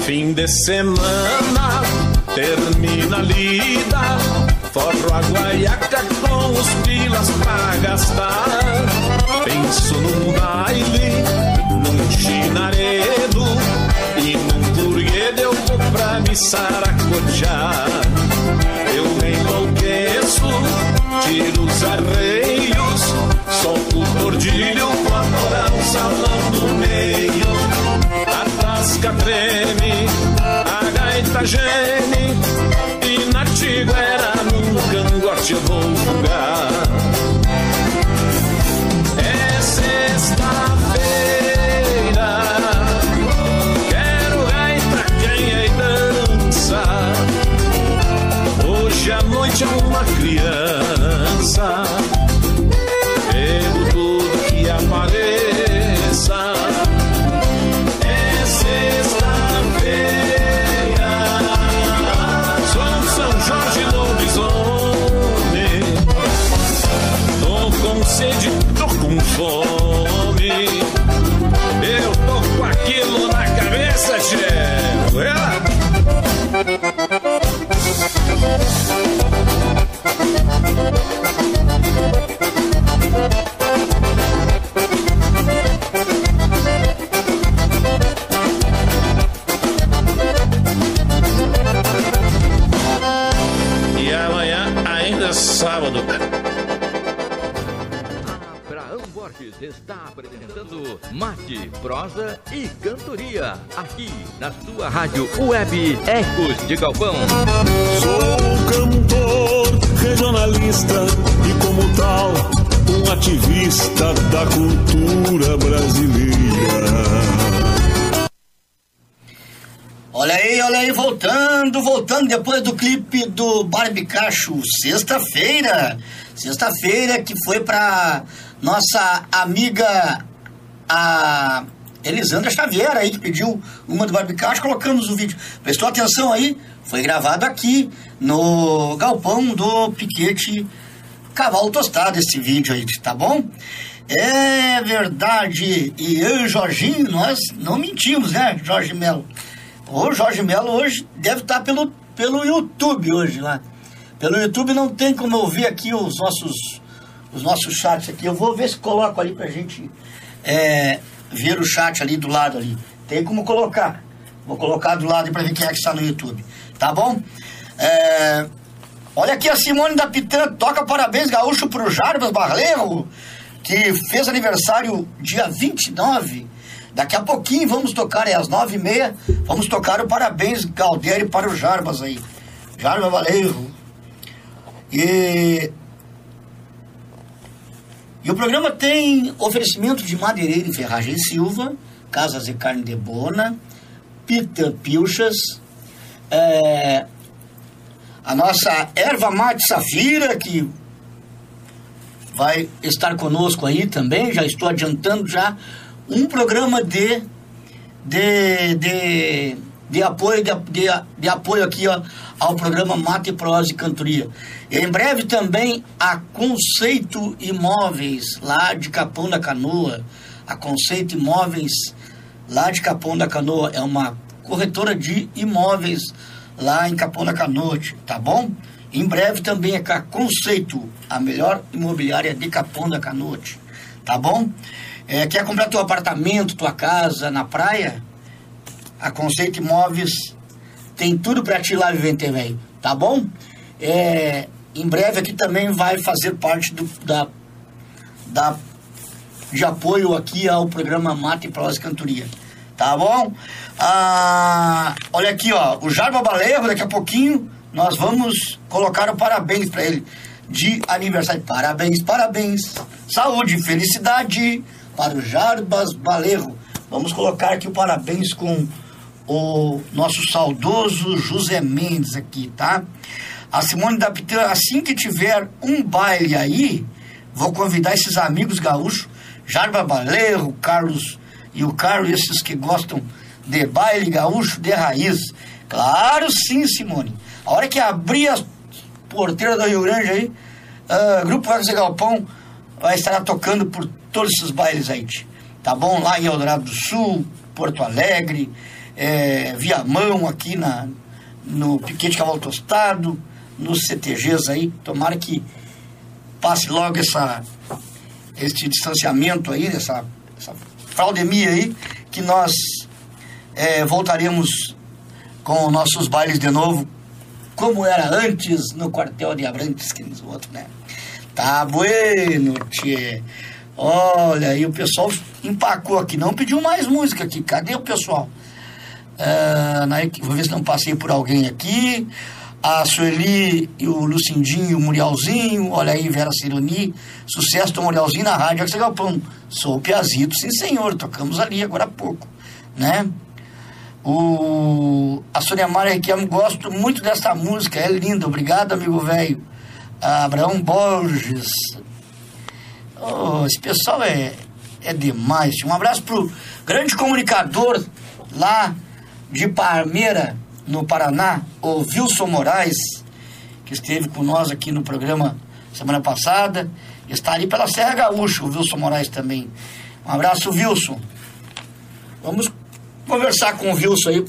Fim de semana, termina a lida, forro a guaiaca com os pilas pra gastar. Penso num baile, num chinaredo me saracotear. Eu enlouqueço, tiro os arreios, solto o tordilho com a coraça lá no meio. A tasca treme, a gaita geme e na tiguera num cangote eu vou fugar. Está apresentando Mate, Prosa e Cantoria. Aqui na sua rádio web Ecos de Galpão. Sou um cantor regionalista e, como tal, um ativista da cultura brasileira. Olha aí, olha aí, voltando, voltando depois do clipe do Barbicacho, sexta-feira. Sexta-feira que foi pra nossa amiga a Elisandra Xavier aí que pediu uma do Barbicacho, colocamos o vídeo. Prestou atenção aí? Foi gravado aqui no galpão do Piquete Cavalo Tostado esse vídeo aí, tá bom? É verdade. E eu e o Jorginho, nós não mentimos, né, Jorge Melo? O Jorge Melo hoje deve estar pelo, pelo YouTube hoje lá. Pelo YouTube não tem como eu ver aqui os nossos, os nossos chats aqui. Eu vou ver se coloco ali pra gente é, ver o chat ali do lado ali. Tem como colocar. Vou colocar do lado para ver quem é que está no YouTube. Tá bom? É, olha aqui a Simone da Pitã. Toca parabéns gaúcho pro Jarbas Barleiro, que fez aniversário dia 29. Daqui a pouquinho vamos tocar, é às nove e meia, vamos tocar o parabéns Galdeiro para o Jarbas aí. Jarbas Barleiro. E e o programa tem oferecimento de madeireira e ferragem Silva, Casas e Carne de Bona, Pita Pilchas, é, a nossa erva mate Safira, que vai estar conosco aí também, já estou adiantando já um programa de de, de, de apoio de, de, de apoio aqui ó, ao programa Mate Prosa e Cantoria. Em breve também a Conceito Imóveis lá de Capão da Canoa. A Conceito Imóveis lá de Capão da Canoa é uma corretora de imóveis lá em Capão da Canoa, tá bom? Em breve também é a Conceito, a melhor imobiliária de Capão da Canoa, tá bom? É, quer comprar teu apartamento, tua casa na praia? A Conceito Imóveis tem tudo para ti lá, Vivente Velho, tá bom? É, em breve aqui também vai fazer parte do, da, da, de apoio aqui ao programa Mate e Prosa Cantoria, tá bom? Ah, olha aqui, ó, o Jarba Baleiro, daqui a pouquinho nós vamos colocar o parabéns para ele de aniversário. Parabéns, parabéns, saúde, felicidade para o Jarbas Balerro. Vamos colocar aqui o parabéns com o nosso saudoso José Mendes aqui, tá? A Simone da Pitã, assim que tiver um baile aí, vou convidar esses amigos gaúchos, Jarba Balerro, Carlos e o Carlos, esses que gostam de baile gaúcho de raiz. Claro sim, Simone. A hora que abrir as porteiras do Rio Grande aí, uh, Grupo Vagos e Galpão vai estar tocando por todos esses bailes aí, tá bom? Lá em Eldorado do Sul, Porto Alegre, é, Viamão aqui na, no Piquete Cavalo Tostado, nos CTGs aí. Tomara que passe logo essa, esse distanciamento aí, essa, essa fraudemia aí, que nós é, voltaremos com nossos bailes de novo, como era antes no quartel de Abrantes, que nos outros, né? Tá bueno, tchê. Olha, e o pessoal empacou aqui, não pediu mais música aqui. Cadê o pessoal? Uh, na, vou ver se não passei por alguém aqui. A Sueli e o Lucindinho, o Murialzinho, olha aí, Vera Cironi, sucesso do Murialzinho na rádio Axel Galpão. Sou o Piazito, sim senhor, tocamos ali agora há pouco, né? O, a Sônia Maria eu gosto muito dessa música, é linda, obrigado, amigo velho. Abraão Borges, oh, esse pessoal é, é demais. Um abraço pro grande comunicador lá de Parmeira, no Paraná, o Wilson Moraes, que esteve com nós aqui no programa semana passada. Está ali pela Serra Gaúcha, o Wilson Moraes também. Um abraço, Wilson. Vamos conversar com o Wilson aí,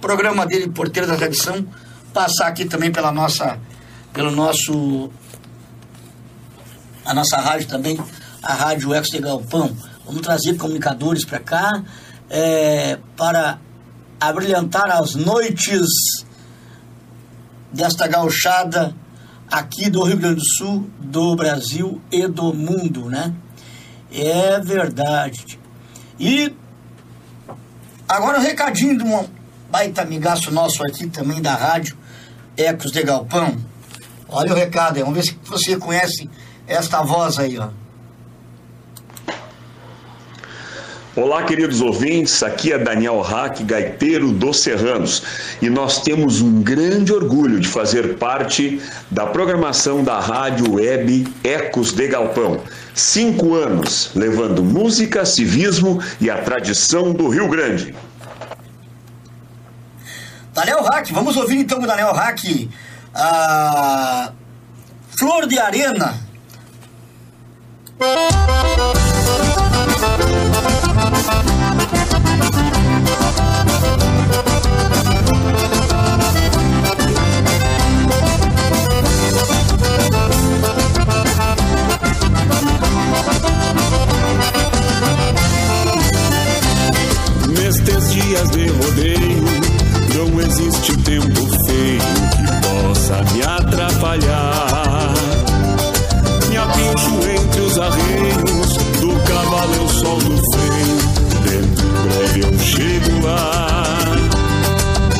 programa dele, Porteiro da Tradição, passar aqui também pela nossa, pelo nosso, a nossa rádio também, a Rádio Ex de Galpão. Vamos trazer comunicadores para cá, é, para abrilhantar as noites desta gauchada aqui do Rio Grande do Sul, do Brasil e do mundo, né? É verdade. E agora o um recadinho de um baita amigaço nosso aqui também da rádio, Ecos de Galpão. Olha o recado aí, vamos ver se você conhece esta voz aí, ó. Olá, queridos ouvintes, aqui é Daniel Hack, gaiteiro dos Serranos, e nós temos um grande orgulho de fazer parte da programação da rádio web Ecos de Galpão. Cinco anos levando música, civismo e a tradição do Rio Grande. Daniel Hack, vamos ouvir então o Daniel Hack, a Flor de Arena. Dias de rodeio, não existe tempo feio que possa me atrapalhar. Me apincho entre os arreios, do cavalo eu solto o freio, dentro breve eu chego lá.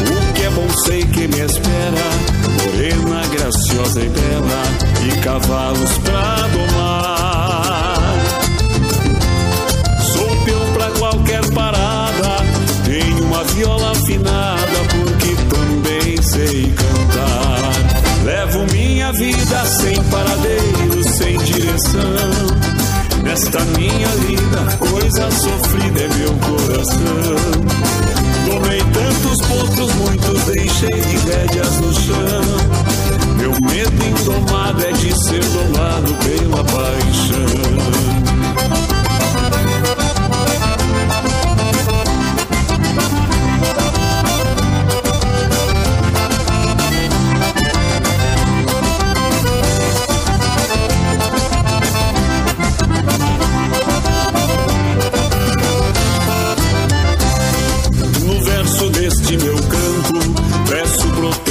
O que é bom sei que me espera, morena, graciosa e bela, e cavalos pra domar. coração. Nesta minha linda coisa sofrida é meu coração. Tomei tantos pontos, muitos deixei de rédeas no chão. Meu medo indomado é de ser domado pela paixão.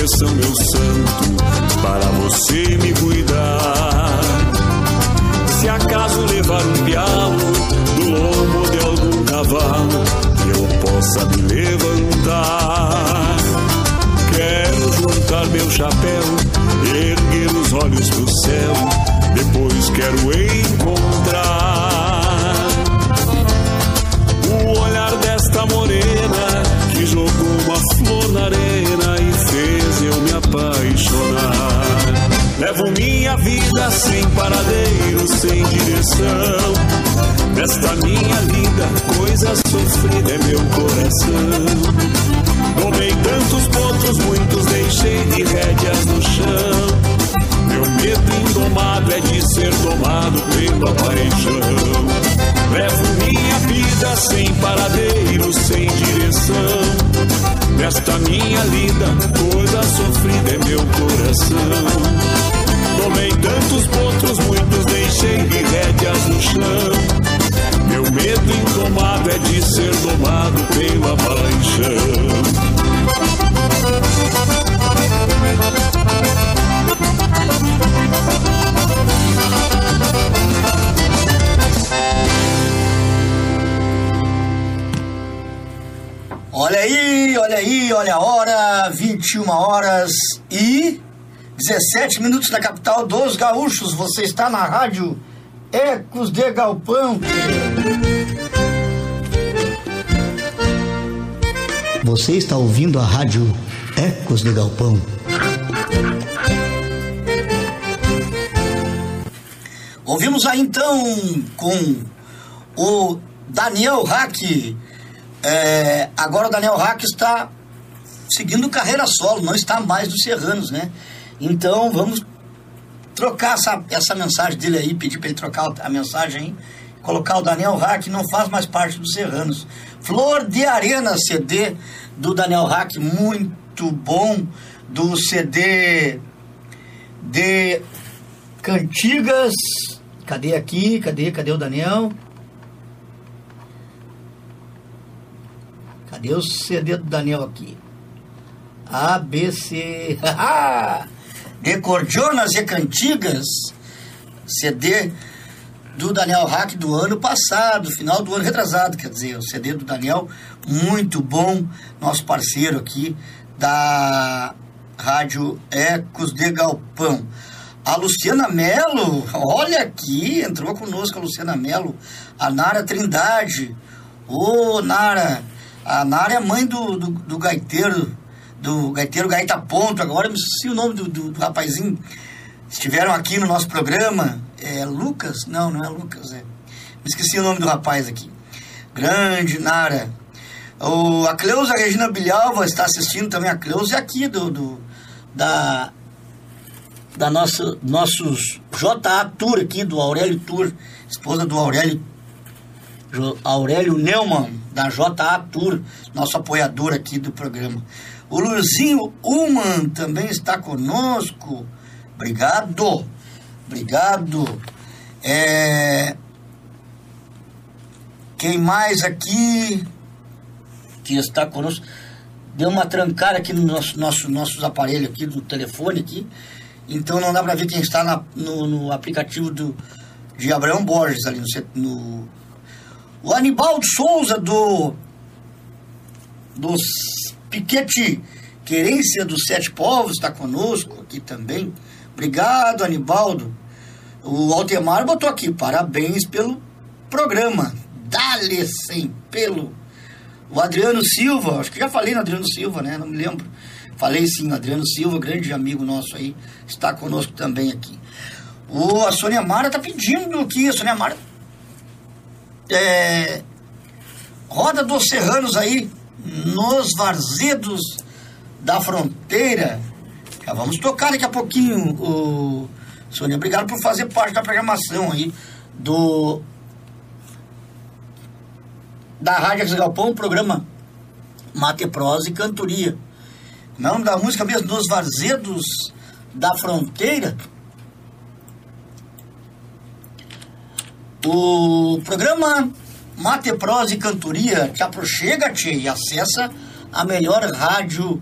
Proteção, meu santo, para você me cuidar. Se acaso levar um pialo do lombo de algum cavalo, eu possa me levantar. Quero juntar meu chapéu, erguer os olhos pro céu, depois quero encontrar o olhar desta morena que jogou uma flor na arena apaixonar. Levo minha vida sem paradeiro, sem direção. Nesta minha linda coisa sofrida é meu coração. Tomei tantos pontos, muitos deixei de rédeas no chão. Meu medo indomado é de ser domado pela paixão. Levo minha vida sem paradeiro, sem direção. Nesta minha lida, coisa sofrida é meu coração. Tomei tantos pontos, muitos deixei de rédeas no chão. Meu medo indomado é de ser domado pela Olha aí, olha aí, olha a hora, 21 horas e 17 minutos na capital dos gaúchos. Você está na rádio Ecos de Galpão. Você está ouvindo a rádio Ecos de Galpão. Ouvimos aí então com o Daniel Hack. É, agora o Daniel Hack está seguindo carreira solo, não está mais dos Serranos, né? Então vamos trocar essa, essa mensagem dele aí, pedir para ele trocar a mensagem aí, colocar o Daniel Hack, não faz mais parte dos Serranos. Flor de Arena, CD do Daniel Hack, muito bom, do CD de Cantigas. Cadê aqui? Cadê? Cadê o Daniel? Cadê o CD do Daniel aqui? A, B, C. de e Cantigas. CD do Daniel Hack do ano passado, final do ano retrasado, quer dizer, o CD do Daniel, muito bom, nosso parceiro aqui da Rádio Ecos de Galpão. A Luciana Melo, olha aqui, entrou conosco a Luciana Melo, a Nara Trindade. Ô, Nara, a Nara é mãe do, do, do gaiteiro, do gaiteiro Gaita Ponto, agora eu me esqueci o nome do, do, do rapazinho. Estiveram aqui no nosso programa, é Lucas? Não, não é Lucas, é. Me esqueci o nome do rapaz aqui. Grande Nara. O, a Cleusa Regina Bilhalva está assistindo também. A Cleusa é aqui do, do da, da nossa, nossos JA Tour aqui, do Aurélio Tour, esposa do Aurélio, Aurélio Neumann, da JA Tour, nosso apoiador aqui do programa. O Luizinho Uman também está conosco. Obrigado. Obrigado. É, Quem mais aqui que está conosco? Deu uma trancada aqui no nosso, nosso nossos aparelhos aqui, do telefone aqui. Então não dá para ver quem está na- no, no aplicativo do, de Abraão Borges ali no, no o Anibaldo Souza do dos Piquete Querência dos Sete Povos está conosco aqui também. Obrigado, Anibaldo. O Altemar botou aqui, parabéns pelo programa. Dale sem pelo. O Adriano Silva, acho que já falei no Adriano Silva, né? Não me lembro. Falei sim, o Adriano Silva, grande amigo nosso aí, está conosco também aqui. O, a Sônia Mara tá pedindo aqui, a Sônia Mara. É, roda dos Serranos aí, nos Varzedos da Fronteira. Já vamos tocar daqui a pouquinho, o Sônia. Obrigado por fazer parte da programação aí do da Rádio Galpão, programa Mate Prosa e Cantoria. Como é da música mesmo? Dos Varzedos da Fronteira. O programa Mate Prosa e Cantoria te aproxega, te e acessa a melhor rádio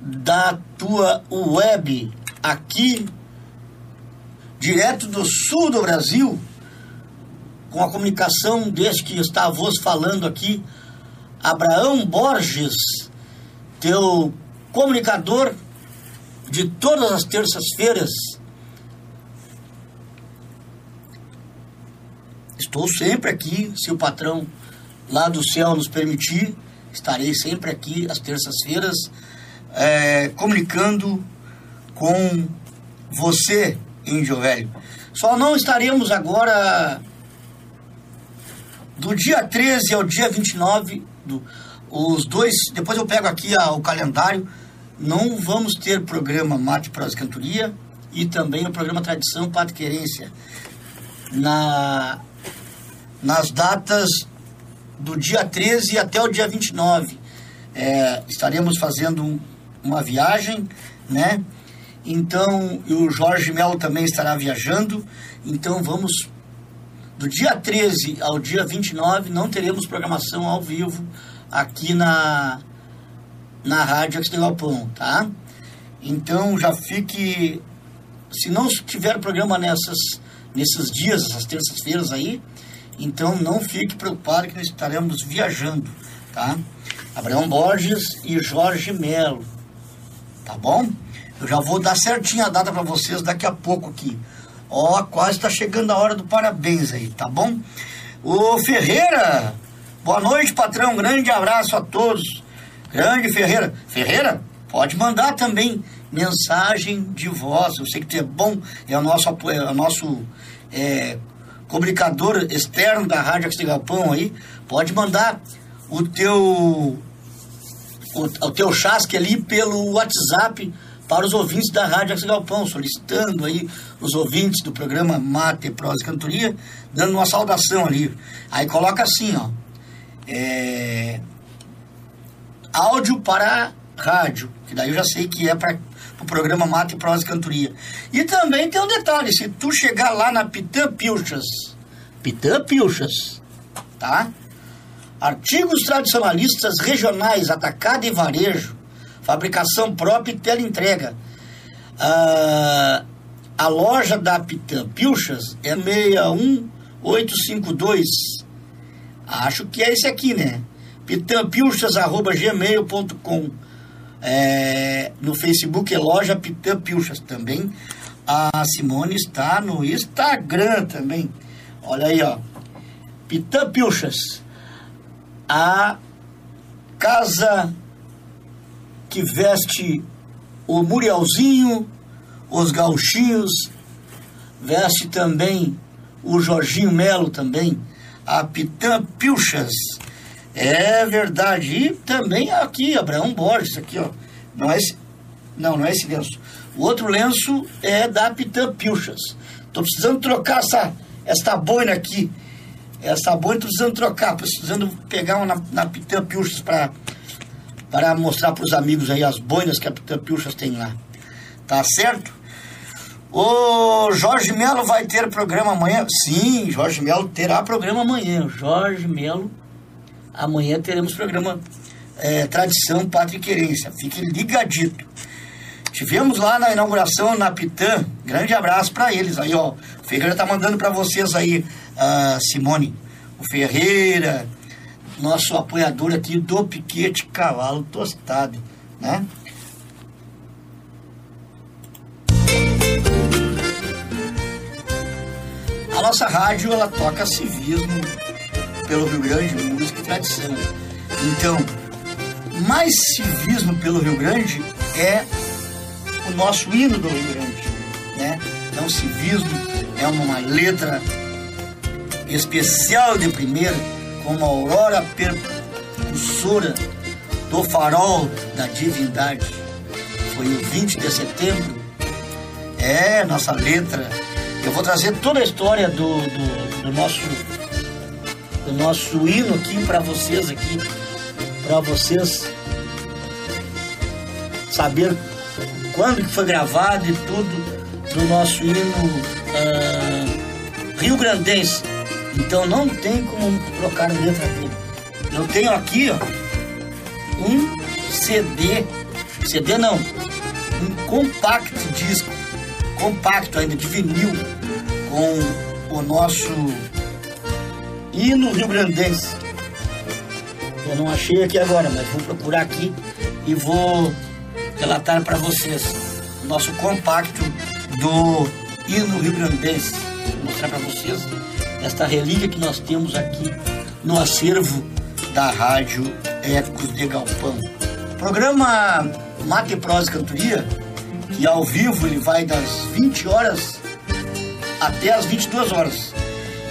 da tua web aqui, direto do sul do Brasil, com a comunicação desde que está a voz falando aqui, Abraão Borges, teu comunicador de todas as terças-feiras. Estou sempre aqui, se o patrão lá do céu nos permitir, estarei sempre aqui às terças-feiras, é, comunicando com você, Índio Velho. Só não estaremos agora do dia 13 ao dia 29, do, os dois, depois eu pego aqui a, o calendário, não vamos ter programa Mate Prosa Cantoria e também o programa Tradição Pátria Querência. Na, nas datas do dia 13 até o dia 29. É, estaremos fazendo um, uma viagem, né? Então, o Jorge Melo também estará viajando. Então, vamos do dia 13 ao dia 29 não teremos programação ao vivo aqui na na Rádio Axel Galpão, tá? Então já fique se não tiver programa nessas nesses dias, essas terças-feiras aí, então não fique preocupado que nós estaremos viajando, tá? Abraão Borges e Jorge Melo, tá bom? Eu já vou dar certinho a data para vocês daqui a pouco aqui. Ó, quase está chegando a hora do parabéns aí, tá bom? Ô Ferreira, boa noite, patrão. Grande abraço a todos. Grande Ferreira. Ferreira, pode mandar também mensagem de voz. Eu sei que tu é bom, é o nosso, é o nosso é, comunicador externo da Rádio Galpão aí. Pode mandar o teu, o, o teu chasque ali pelo WhatsApp para os ouvintes da Rádio Galpão, solicitando aí os ouvintes do programa Mate, Prosa e Cantoria, dando uma saudação ali. Aí coloca assim, ó, é, áudio para rádio, que daí eu já sei que é para o programa Mate, Prosa e Cantoria. E também tem um detalhe, se tu chegar lá na Pitã Pilchas, Pitã Pilchas, tá? Artigos tradicionalistas regionais, atacado e varejo, fabricação própria e teleentrega. Ah, a loja da Pitã Pilchas é 61852. Acho que é esse aqui, né? pitampilchas.gmail.com é, No Facebook é loja Pitã Pilchas também. A Simone está no Instagram também. Olha aí, ó. Pitã Pilchas. A casa que veste o Murielzinho, os gauchinhos, veste também o Jorginho Melo também, a Pitã Pilchas. É verdade. E também aqui, Abraão Borges, aqui, ó. Não é esse, não, não é esse lenço. O outro lenço é da Pitã Pilchas. Tô precisando trocar essa, essa boina aqui. Essa boina tô precisando trocar, precisando pegar uma na, na Pitã Pilchas para para mostrar para os amigos aí as boinas que a Pilchas tem lá. Tá certo? O Jorge Melo vai ter programa amanhã? Sim, Jorge Melo terá programa amanhã. Jorge Melo, amanhã teremos programa é, Tradição Pátria e Querência. Fique ligadito. Tivemos lá na inauguração na Pitã. Grande abraço para eles aí, ó. O Ferreira tá mandando para vocês aí, Simone. O Ferreira, nosso apoiador aqui do Piquete Cavalo Tostado, né? A nossa rádio, ela toca civismo pelo Rio Grande, música e tradição. Então, mais civismo pelo Rio Grande é o nosso hino do Rio Grande, né? Então, civismo é uma letra especial de primeira como a aurora percussora do farol da divindade. Foi o 20 de setembro. É, nossa letra. Eu vou trazer toda a história do, do, do nosso do nosso hino aqui para vocês aqui, para vocês saber quando que foi gravado e tudo do nosso hino ah, Rio Grandense. Então não tem como trocar a letra dele. Eu tenho aqui ó, um CD, CD não, um compact disco, compacto ainda de vinil, com o nosso hino Rio Grandense. Eu não achei aqui agora, mas vou procurar aqui e vou relatar para vocês o nosso compacto do hino Rio Grandense. Vou mostrar para vocês esta relíquia que nós temos aqui no acervo da Rádio Ecos de Galpão. Programa Mate Prosa Cantoria, que ao vivo ele vai das 20 horas até as 22 horas.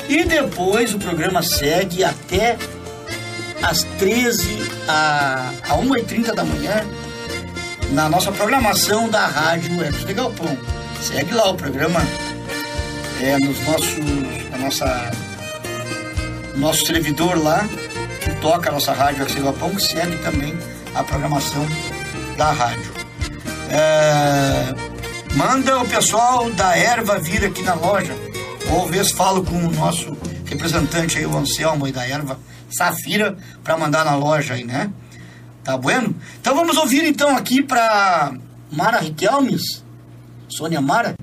E depois o programa segue até às 13 a, a 1h30 da manhã na nossa programação da Rádio de Galpão. Segue lá o programa é, nos nossos, a nossa, nosso servidor lá, que toca a nossa Rádio de Galpão, que segue também a programação da rádio. É, manda o pessoal da erva vir aqui na loja ou vez falo com o nosso representante aí, o Anselmo aí da erva Safira, para mandar na loja aí, né? Tá bueno? Então vamos ouvir então aqui para Mara Riquelmes, Sônia Mara,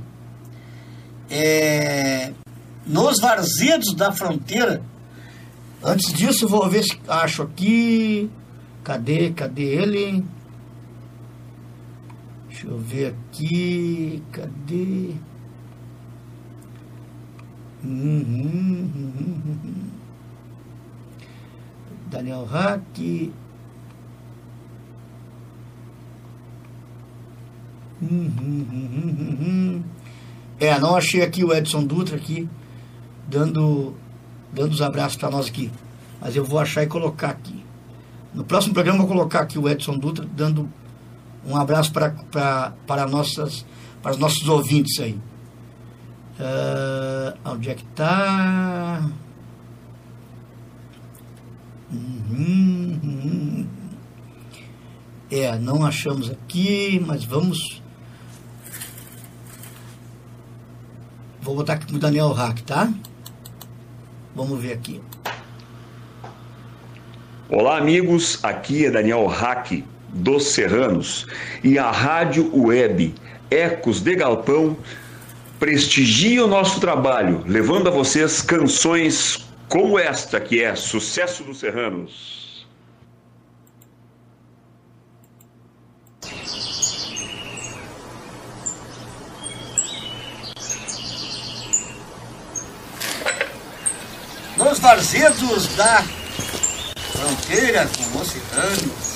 é, nos Varzedos da Fronteira. Antes disso, vou ver se acho aqui. Cadê? Cadê ele? Deixa eu ver aqui. Cadê? Daniel Hack. É, não achei aqui o Edson Dutra aqui dando dando os abraços para nós aqui. Mas eu vou achar e colocar aqui. No próximo programa eu vou colocar aqui o Edson Dutra dando um abraço para, para, nossas, para os nossos ouvintes aí. Uh, onde é que tá? Uhum, uhum. É, não achamos aqui, mas vamos. Vou botar aqui o Daniel Hack, tá? Vamos ver aqui. Olá, amigos. Aqui é Daniel Hack, dos Serranos, e a Rádio Web Ecos de Galpão prestigia o nosso trabalho, levando a vocês canções como esta, que é Sucesso dos Serranos. Nos varzedos da fronteira com o oceano,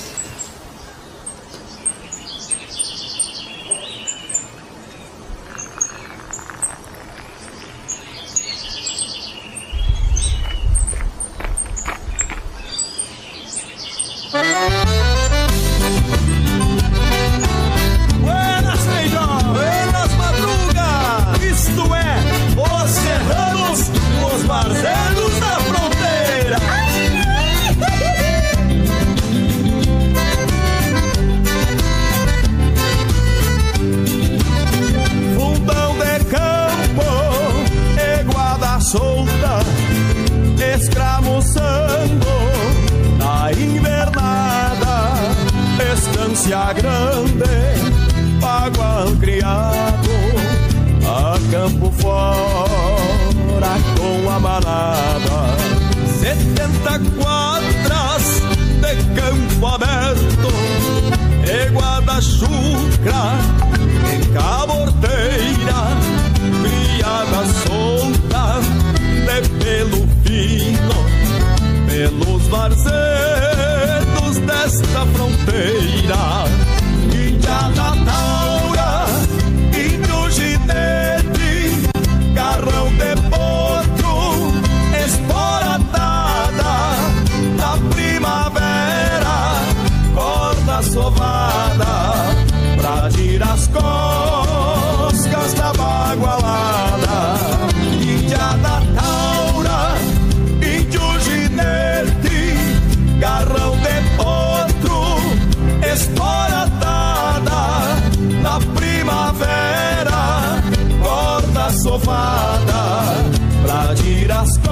escramuçando na invernada, estância grande, pagual criado, a campo fora com a manada, setenta quadras de campo aberto, e guarda-chucra em caborteira, pelos varzedos desta fronteira. Pra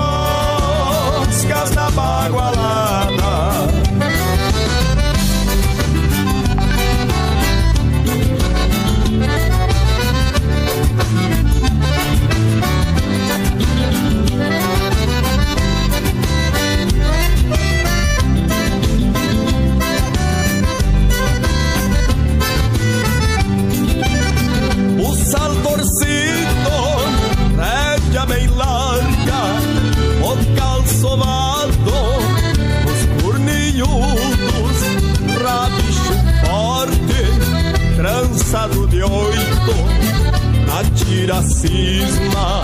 cisma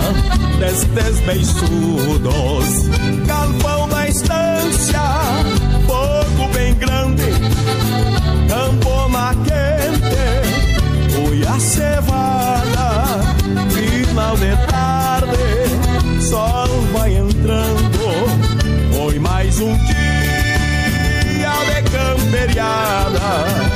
destes beiçudos, galpão da estância, fogo bem grande, campoma quente, Fui a cevada, final de tarde, sol vai entrando. Foi mais um dia de camperiada,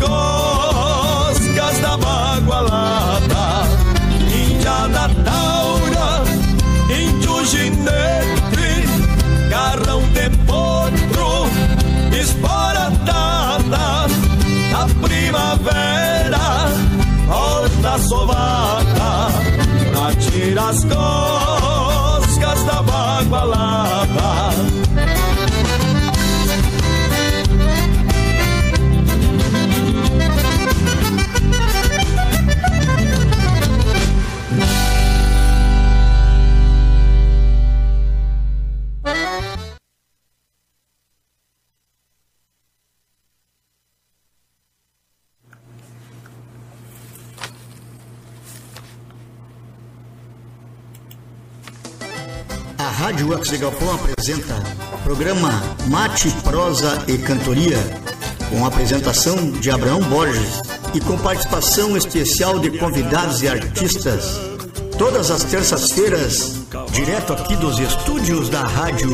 coscas da bagualada. Índia da taura, índio ginete, garrão de potro, espora dada na primavera, horta sovada, pra tirar as coscas A Rádio Wax de Galpão apresenta programa Mate, Prosa e Cantoria, com apresentação de Abraão Borges e com participação especial de convidados e artistas. Todas as terças-feiras, direto aqui dos estúdios da Rádio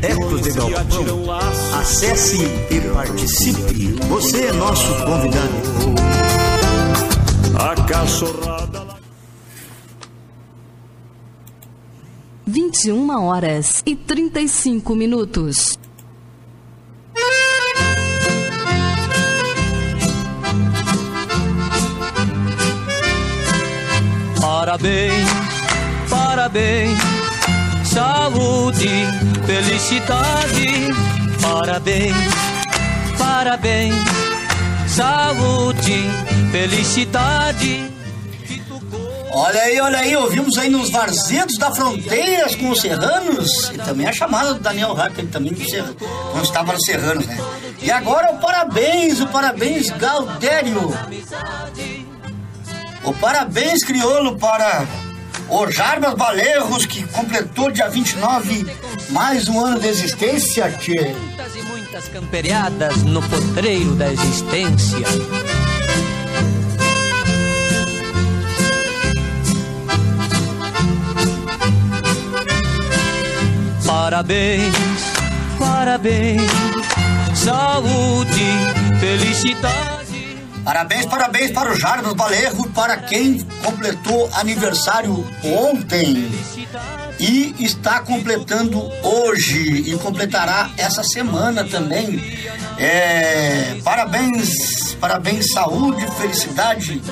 Ecos de Galpão. Acesse e participe. Você é nosso convidado. A cachorrada. 21 horas e 35 minutos. Parabéns, parabéns, saúde, felicidade. Parabéns, parabéns, saúde, felicidade. Olha aí, olha aí, ouvimos aí nos Varzedos da Fronteiras com os Serranos e também a chamada do Daniel Hack, ele também quando estava nos Serranos, né? E agora o parabéns, o parabéns Galdério. O parabéns crioulo para o Jarbas Balerros, que completou dia 29 mais um ano de existência, que Muitas e muitas camperiadas no potreiro da existência. Parabéns, parabéns, saúde, felicidade. Parabéns, parabéns para o Jarbas Balerro, para quem completou aniversário ontem e está completando hoje e completará essa semana também. É, parabéns, parabéns, saúde, felicidade.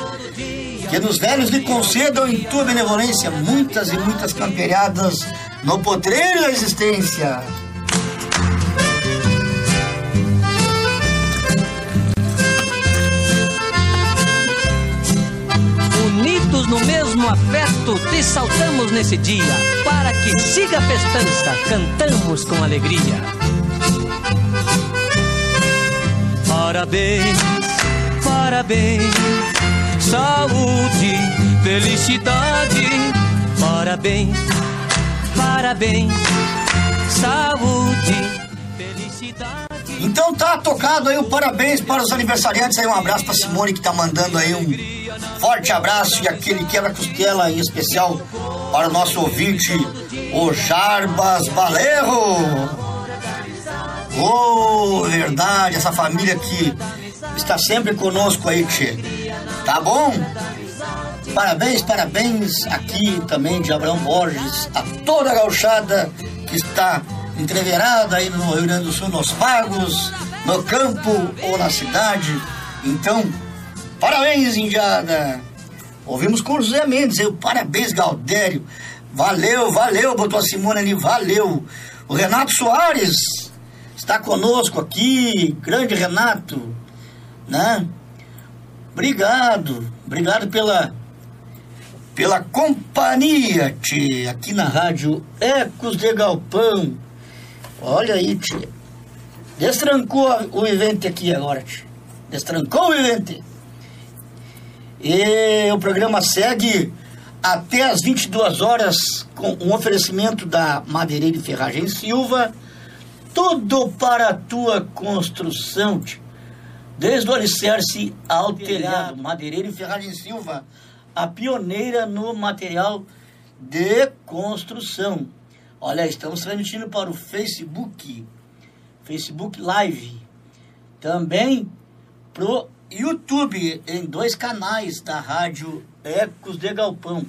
Que nos velhos lhe concedam em tua benevolência muitas e muitas camperiadas no potreiro da existência. Unidos no mesmo afeto, te saltamos nesse dia. Para que siga a festança, cantamos com alegria. Parabéns, parabéns, saúde, felicidade. Parabéns, parabéns, saúde, felicidade. Então tá tocado aí o parabéns para os aniversariantes aí. Um abraço pra Simone que tá mandando aí um forte abraço e aquele quebra-costela em especial para o nosso ouvinte, o Jarbas Balerro. Oh, verdade, essa família que está sempre conosco aí, Tchê. Tá bom? Parabéns, parabéns aqui também de Abraão Borges, a toda a gauchada que está entreverada aí no Rio Grande do Sul, nos pagos, no campo ou na cidade. Então, parabéns, Indiada! Ouvimos com José Mendes, eu, parabéns, Galdério. Valeu, valeu, botou a Simone ali, valeu. O Renato Soares está conosco aqui, grande Renato, né? Obrigado, obrigado pela pela companhia, tchê, aqui na rádio Ecos de Galpão. Olha aí, tchê. Destrancou o evento aqui agora, tchê. Destrancou o evento. E o programa segue até às 22 horas com um oferecimento da Madeireira e Ferragem Silva. Tudo para a tua construção, tchê. Desde o alicerce ao telhado. Madeireira e Ferragem Silva, a pioneira no material de construção. Olha, estamos transmitindo para o Facebook, Facebook Live. Também pro YouTube, em dois canais da Rádio Ecos de Galpão.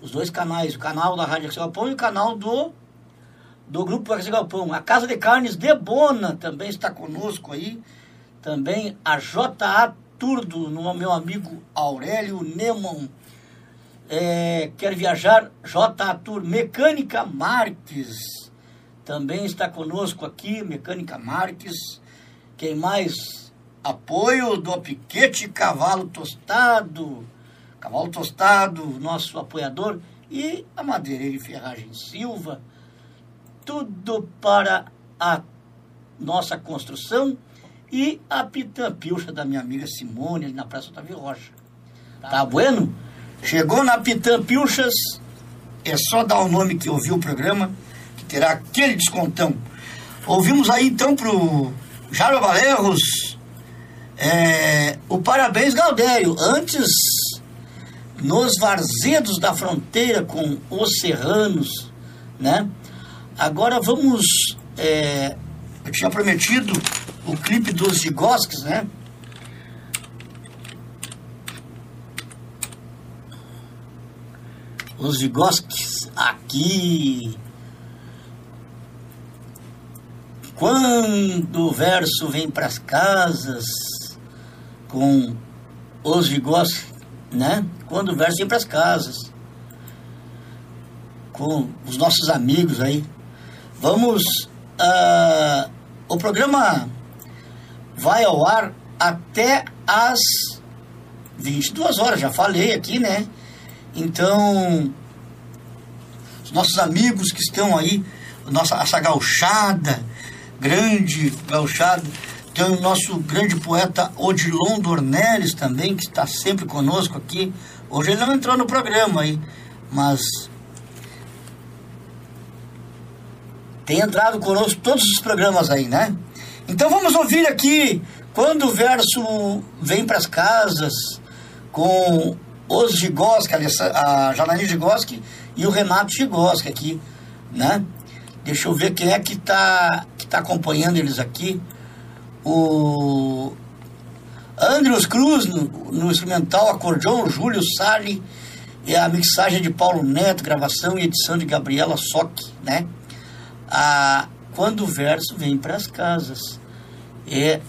Os dois canais, o canal da Rádio Ecos de Galpão e o canal do, do Grupo Ecos de Galpão. A Casa de Carnes de Bona também está conosco aí. Também a JA Turdo, no meu amigo Aurélio Nemon. É, quer viajar? J. Tour Mecânica Marques também está conosco aqui, Mecânica Marques. Quem mais? Apoio do Piquete Cavalo Tostado, Cavalo Tostado, nosso apoiador, e a Madeireira Ferragem Silva. Tudo para a nossa construção e a Pitã da minha amiga Simone, ali na Praça Otávio Rocha. Tá bueno? Chegou na Pitã Pilchas, é só dar o nome que ouviu o programa, que terá aquele descontão. Ouvimos aí então pro Jaro Valerros é, o parabéns Galdério. Antes, nos varzedos da fronteira com os serranos, né? Agora vamos. é, eu tinha prometido o clipe dos Gigosques, né? Os Vigosques aqui. Quando o verso vem para as casas com os Vigosques, né? Quando o verso vem para as casas com os nossos amigos aí. Vamos. ah, o programa vai ao ar até às 22 horas, já falei aqui, né? Então, os nossos amigos que estão aí, nossa, essa gauchada, grande gauchada, tem o nosso grande poeta Odilon Dornelles também, que está sempre conosco aqui. Hoje ele não entrou no programa aí, mas tem entrado conosco todos os programas aí, né? Então vamos ouvir aqui quando o verso vem para as casas com os Gigoski, a Janaína Gigoski e o Renato Gigoski aqui, né? Deixa eu ver quem é que está que tá acompanhando eles aqui. O Andrews Cruz no, no instrumental, acordeon, Júlio Sali e a mixagem de Paulo Neto, gravação e edição de Gabriela Sock, né? A, quando o verso vem para as casas. É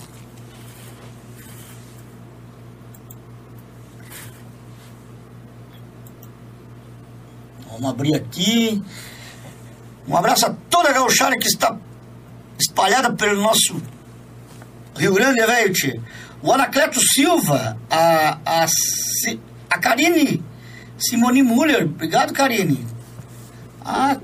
Vamos abrir aqui. Um abraço a toda a gauchada que está espalhada pelo nosso Rio Grande, velho, tchê. O Anacleto Silva, a, a, a Karine Simone Muller. Obrigado, Karine. A,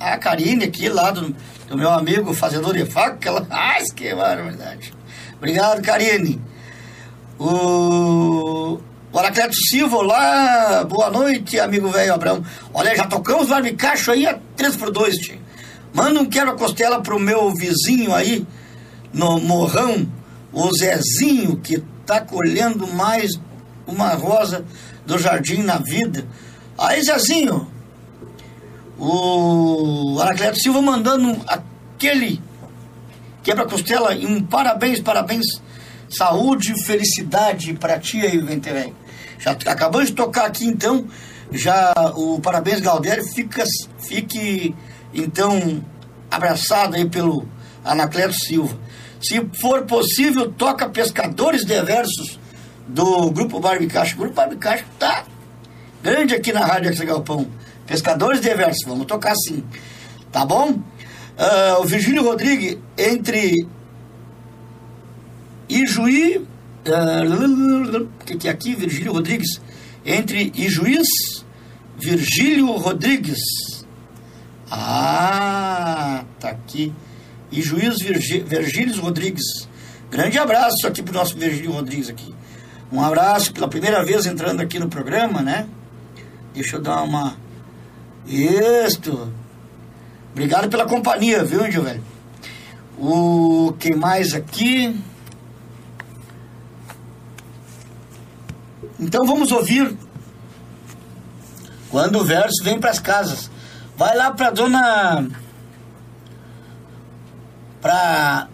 a Karine aqui, lá do, do meu amigo fazedor de faca, ela... Ai, que barbaridade. Obrigado, Karine. O, o Anacleto Silva, olá, boa noite, amigo velho Abraão. Olha, já tocamos o barbicacho aí a 3 por 2 tio. Manda um quero costela pro meu vizinho aí, no Morrão, o Zezinho, que tá colhendo mais uma rosa do jardim na vida. Aí, Zezinho, o Anacleto Silva mandando aquele quebra-costela e um parabéns, parabéns, saúde e felicidade para ti aí, Venterém. Já acabamos de tocar aqui, então, já o parabéns, Galdério, fica, fique, então, abraçado aí pelo Anacleto Silva. Se for possível, toca Pescadores Diversos do Grupo Barbicacho. O Grupo Barbicacho tá grande aqui na Rádio Axel Galpão. Pescadores Diversos, vamos tocar sim. Tá bom? Uh, o Virgílio Rodrigues, entre Ijuí. Que, que é aqui? Virgílio Rodrigues. Entre Ijuís, Virgílio Rodrigues. Ah, tá aqui. Ijuís Virgílio Rodrigues. Grande abraço aqui pro nosso Virgílio Rodrigues aqui. Um abraço pela primeira vez entrando aqui no programa, né? Deixa eu dar uma. Isto. Obrigado pela companhia, viu, Índio velho? O quem mais aqui? Então vamos ouvir quando o verso vem para as casas. Vai lá para dona para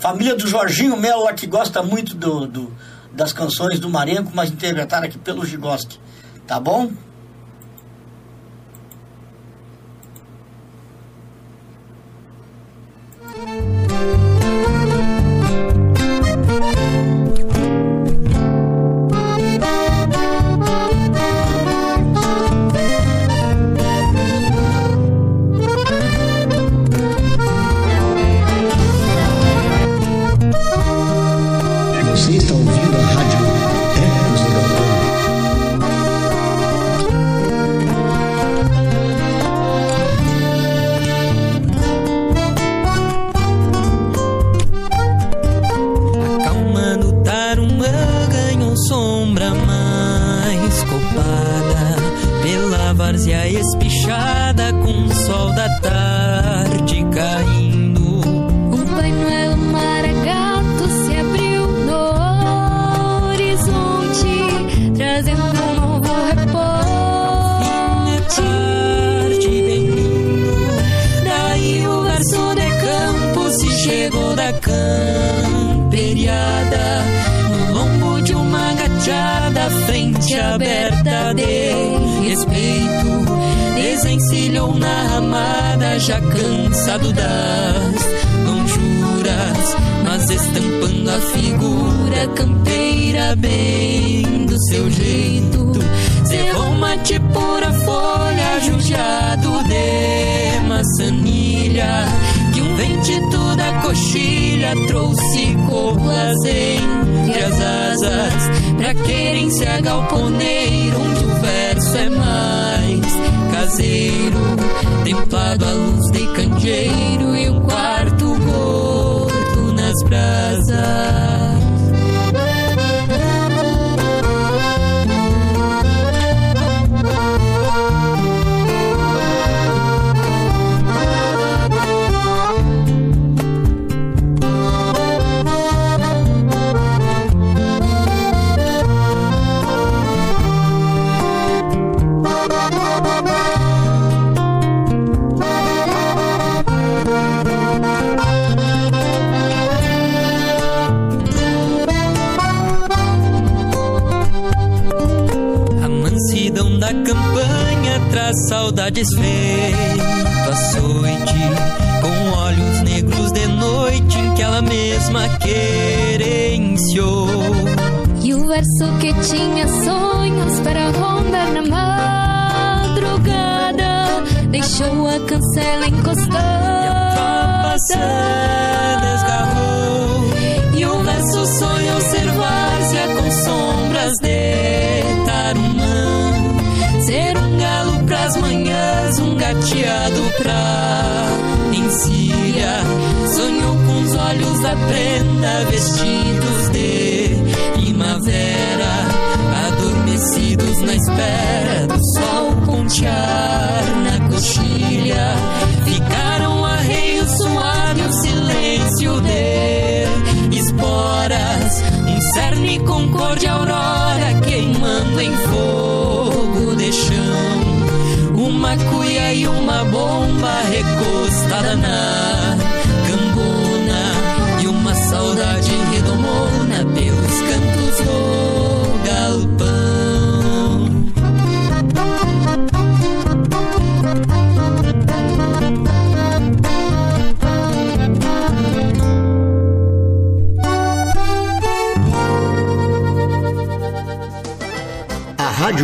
família do Jorginho Melo que gosta muito do, do das canções do Marenco, mas interpretada aqui pelo Gigoski. Tá bom?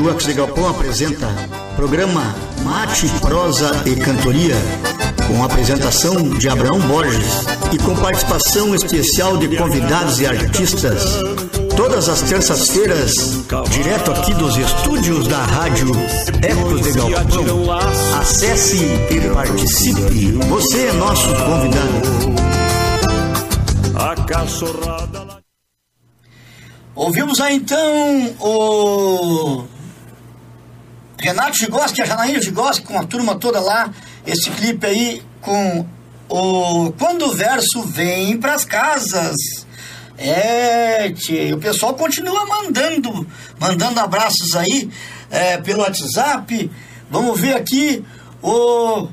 Wax de Galpão apresenta programa Mate, Prosa e Cantoria, com apresentação de Abraão Borges e com participação especial de convidados e artistas. Todas as terças-feiras, direto aqui dos estúdios da Rádio Ecos de Galpão. Acesse e participe. Você é nosso convidado. A cachorrada. Ouvimos aí então o Renato Gigoski, a Janaína Gigoski, com a turma toda lá, esse clipe aí com o Quando o Verso Vem Pras Casas. É, tchê, o pessoal continua mandando, mandando abraços aí é, pelo WhatsApp. Vamos ver aqui o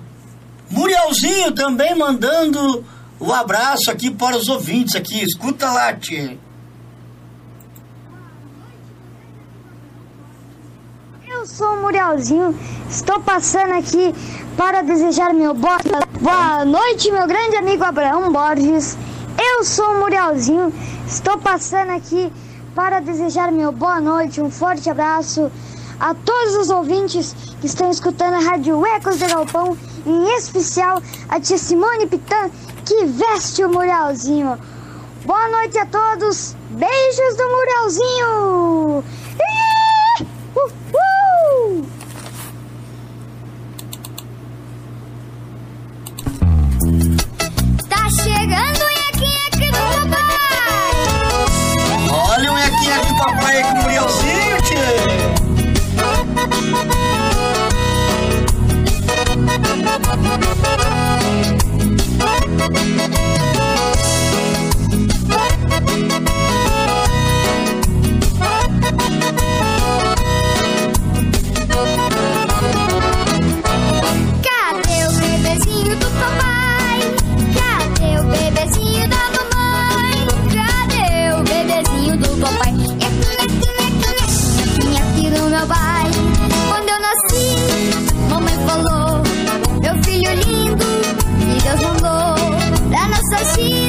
Murielzinho também mandando o abraço aqui para os ouvintes aqui. Escuta lá, tchê. Eu sou o Murielzinho, estou passando aqui para desejar meu boa, boa noite, meu grande amigo Abraão Borges. Eu sou o Murielzinho, estou passando aqui para desejar meu boa noite, um forte abraço a todos os ouvintes que estão escutando a Rádio Ecos de Galpão, em especial a tia Simone Pitã, que veste o Murielzinho. Boa noite a todos, beijos do Murielzinho! Ih! Tá chegando o nheque-nheque do papai. Olha o nheque-nheque do papai com o Murielzinho, tchê. Pra nossas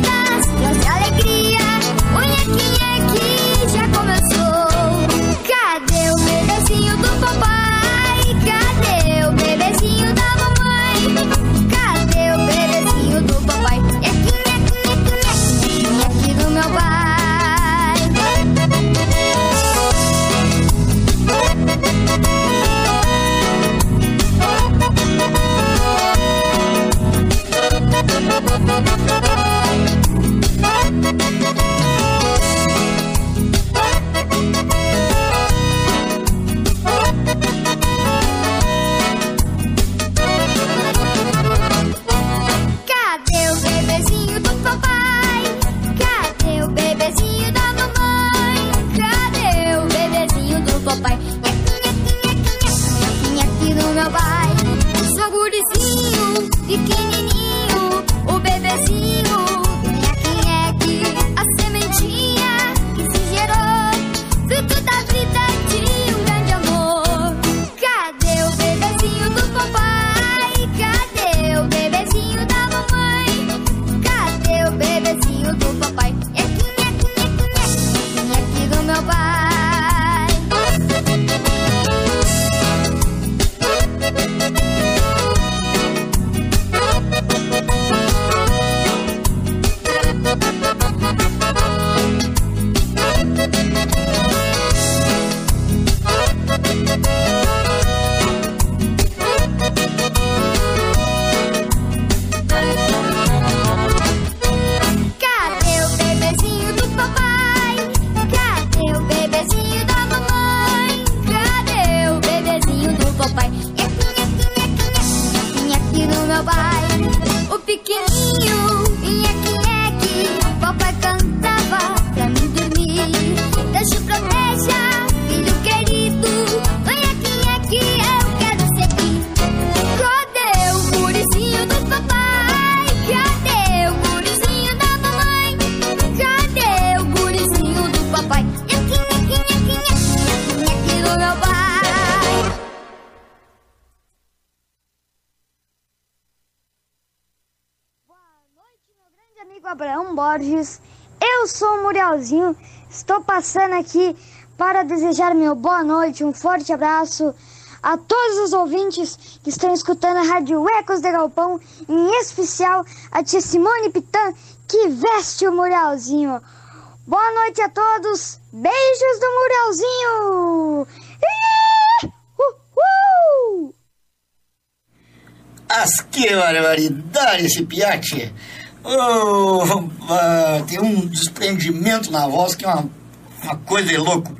You aqui para desejar meu boa noite, um forte abraço a todos os ouvintes que estão escutando a Rádio Ecos de Galpão, em especial a tia Simone Pitan, que veste o Murielzinho. Boa noite a todos. Beijos do uh. As que barbaridade esse piate! Oh, tem um desprendimento na voz que é uma, uma coisa de louco.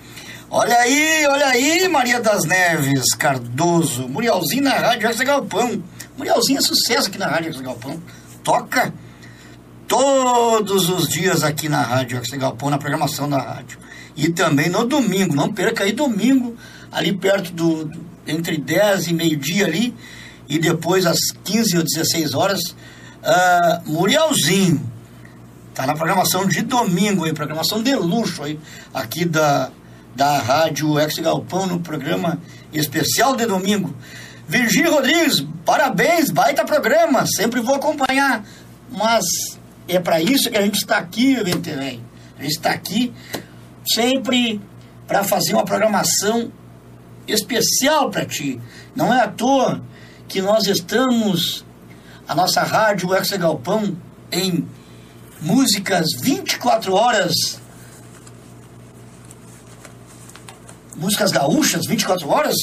Olha aí, olha aí, Maria das Neves Cardoso, Murielzinho na Rádio Arte Galpão. Murielzinho é sucesso aqui na Rádio Arte Galpão. Toca todos os dias aqui na Rádio Arte Galpão, na programação da rádio. E também no domingo, não perca aí domingo, ali perto do, do entre 10 e meio-dia ali, e depois às 15 ou 16 horas, uh. Tá na programação de domingo aí, programação de luxo aí, aqui da, da Rádio Ex Galpão, no programa especial de domingo. Virgínia Rodrigues, parabéns, baita programa, sempre vou acompanhar, mas é para isso que a gente está aqui, Venterém. A gente está aqui sempre para fazer uma programação especial para ti. Não é à toa que nós estamos, a nossa rádio Ex Galpão, em músicas 24 horas, músicas gaúchas 24 horas.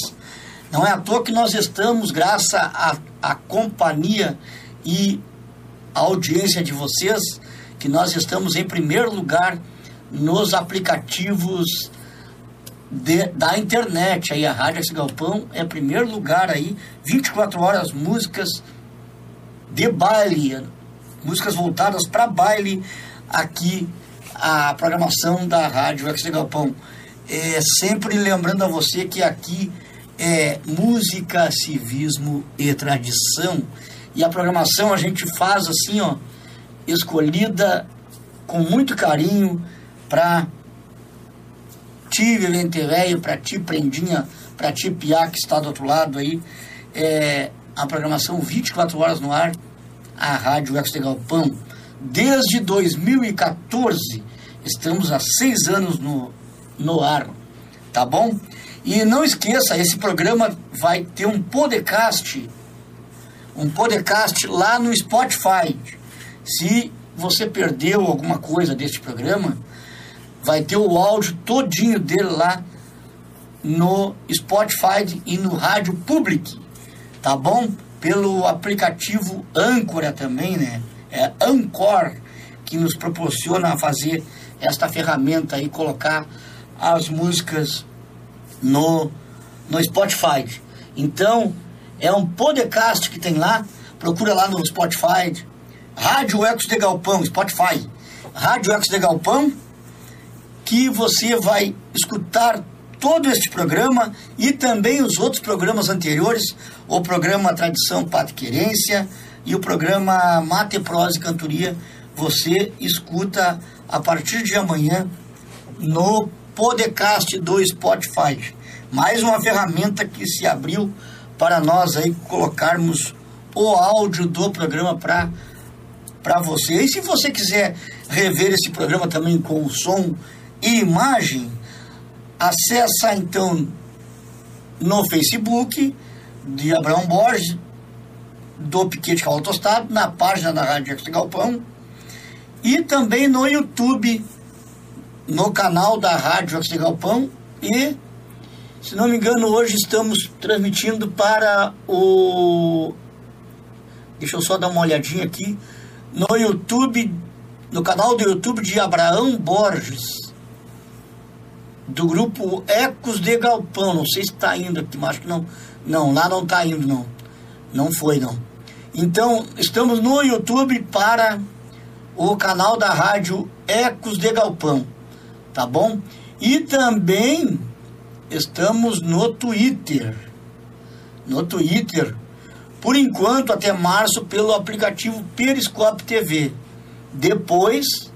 Não é à toa que nós estamos, graças à, à companhia e à audiência de vocês, que nós estamos em primeiro lugar nos aplicativos de, da internet. Aí a Rádio Esse Galpão é primeiro lugar aí, 24 horas, músicas de baile, músicas voltadas para baile aqui a programação da Rádio Ex Galpão. É, sempre lembrando a você que aqui é música, civismo e tradição. E a programação a gente faz assim, ó, escolhida com muito carinho para ti, Vilente Velho, para ti, Prendinha, para ti, Piá, que está do outro lado aí. É, a programação 24 horas no ar, a Rádio Ex de Galpão. Desde 2014, estamos há seis anos no, no ar, tá bom? E não esqueça, esse programa vai ter um podcast, um podcast lá no Spotify. Se você perdeu alguma coisa deste programa, vai ter o áudio todinho dele lá no Spotify e no Rádio Public, tá bom? Pelo aplicativo Âncora também, né? É que nos proporciona fazer esta ferramenta e colocar as músicas no, no Spotify. Então, é um podcast que tem lá, procura lá no Spotify, Rádio Ecos de Galpão, Spotify, Rádio Ecos de Galpão, que você vai escutar todo este programa e também os outros programas anteriores, o programa Tradição Querência e o programa Mate, Prosa e Cantoria, você escuta a partir de amanhã no podcast do Spotify. Mais uma ferramenta que se abriu para nós aí colocarmos o áudio do programa para para você. E se você quiser rever esse programa também com som e imagem, acessa então no Facebook de Abraão Borges, do Piquete Tostado, na página da Rádio Extra Galpão, e também no YouTube, no canal da Rádio Extra Galpão, e, se não me engano, hoje estamos transmitindo para o... Deixa eu só dar uma olhadinha aqui, no YouTube, no canal do YouTube de Abraão Borges, do grupo Ecos de Galpão. Não sei se está indo aqui, mas acho que não. Não, lá não está indo, não. Não foi, não. Então, estamos no YouTube para o canal da rádio Ecos de Galpão, tá bom? E também estamos no Twitter. No Twitter, por enquanto, até março, pelo aplicativo Periscope TV. Depois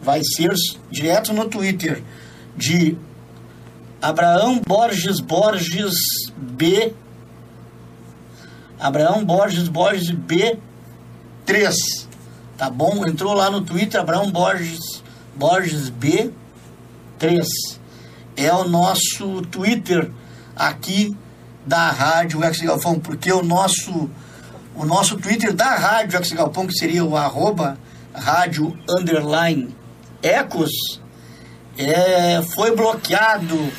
vai ser direto no Twitter de Abraão Borges Borges B. Abraão Borges Borges B. 3. tá bom? Entrou lá no Twitter, Abraão Borges, Borges B3. É o nosso Twitter aqui da Rádio Ex Galpão, porque o nosso, o nosso Twitter da Rádio Ex Galpão, que seria o arroba rádio underline ecos, é, foi bloqueado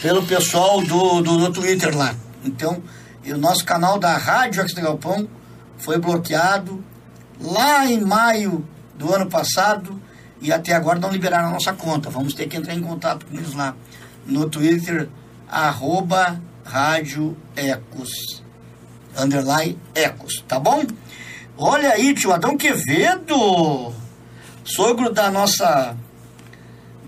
pelo pessoal do, do, do Twitter lá. Então, o nosso canal da Rádio Ex Galpão foi bloqueado lá em maio do ano passado e até agora não liberaram a nossa conta. Vamos ter que entrar em contato com eles lá no Twitter, arroba Rádio Ecos, underline Ecos, tá bom? Olha aí, tio Adão Quevedo, sogro da nossa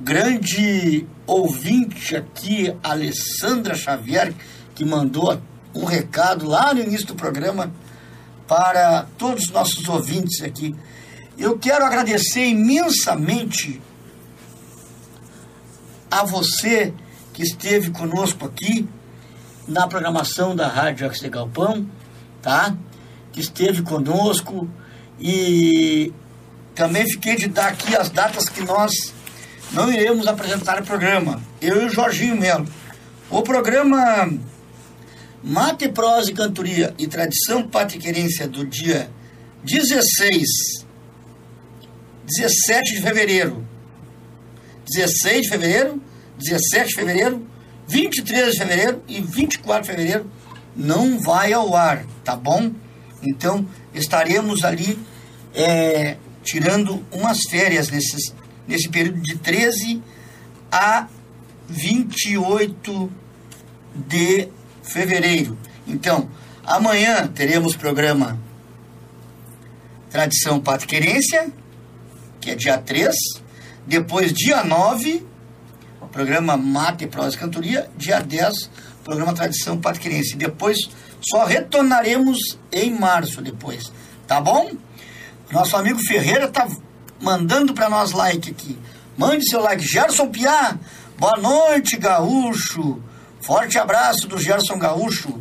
grande ouvinte aqui, Alessandra Xavier, que mandou um recado lá no início do programa para todos os nossos ouvintes aqui. Eu quero agradecer imensamente a você que esteve conosco aqui na programação da Rádio Axel Galpão, tá? Que esteve conosco e também fiquei de dar aqui as datas que nós não iremos apresentar o programa. Eu e o Jorginho Melo. O programa Mate, Prosa e Cantoria e Tradição Patriquerência do dia 16, 17 de fevereiro. 16 de fevereiro, 17 de fevereiro, 23 de fevereiro e 24 de fevereiro não vai ao ar, tá bom? Então estaremos ali é, tirando umas férias nesses, nesse período de 13 a 28 de fevereiro. Então, amanhã teremos programa Tradição Patriquerência, que é dia 3. Depois, dia 9, programa Mate, Prosa e Cantoria. Dia 10, programa Tradição Patriquerência. Depois, só retornaremos em março depois. Tá bom? Nosso amigo Ferreira tá mandando para nós like aqui. Mande seu like. Gerson Piá, boa noite, gaúcho. Forte abraço do Gerson Gaúcho.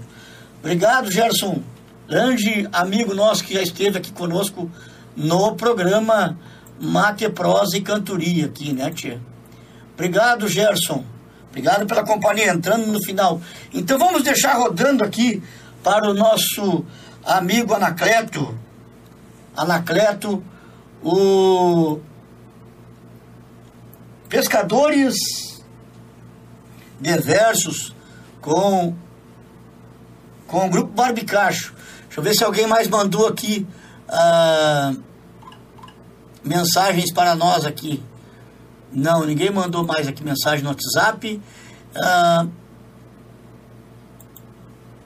Obrigado, Gerson. Grande amigo nosso que já esteve aqui conosco no programa Mate, Prosa e Cantoria aqui, né, tia? Obrigado, Gerson. Obrigado pela companhia, entrando no final. Então vamos deixar rodando aqui para o nosso amigo Anacleto. Anacleto, o Pescadores Diversos com, com o grupo Barbicacho. Deixa eu ver se alguém mais mandou aqui ah, mensagens para nós aqui. Não, ninguém mandou mais aqui mensagem no WhatsApp. Ah,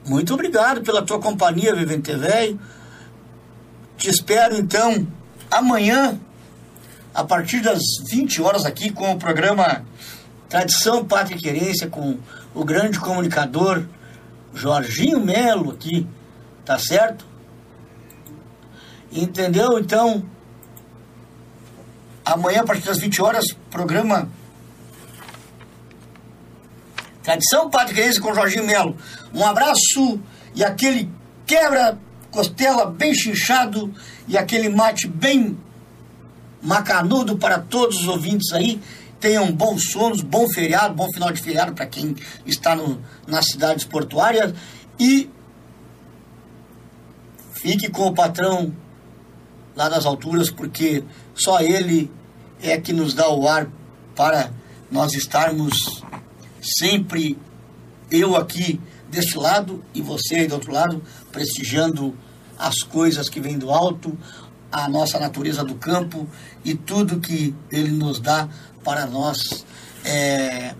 muito obrigado pela tua companhia, Vivente Velho. Te espero então amanhã, a partir das 20 horas, aqui com o programa Tradição Pátria e Querência, com o grande comunicador Jorginho Melo aqui, tá certo? Entendeu? Então, amanhã, a partir das 20 horas, programa Tradição Pátria e Querência com Jorginho Melo. Um abraço e aquele quebra-costela bem chinchado e aquele mate bem macanudo para todos os ouvintes aí. Tenham bons sonos, bom feriado, bom final de feriado para quem está no, nas cidades portuárias. E fique com o patrão lá nas alturas, porque só ele é que nos dá o ar para nós estarmos sempre, eu aqui deste lado e você aí do outro lado, prestigiando as coisas que vêm do alto, a nossa natureza do campo e tudo que ele nos dá para nós, é,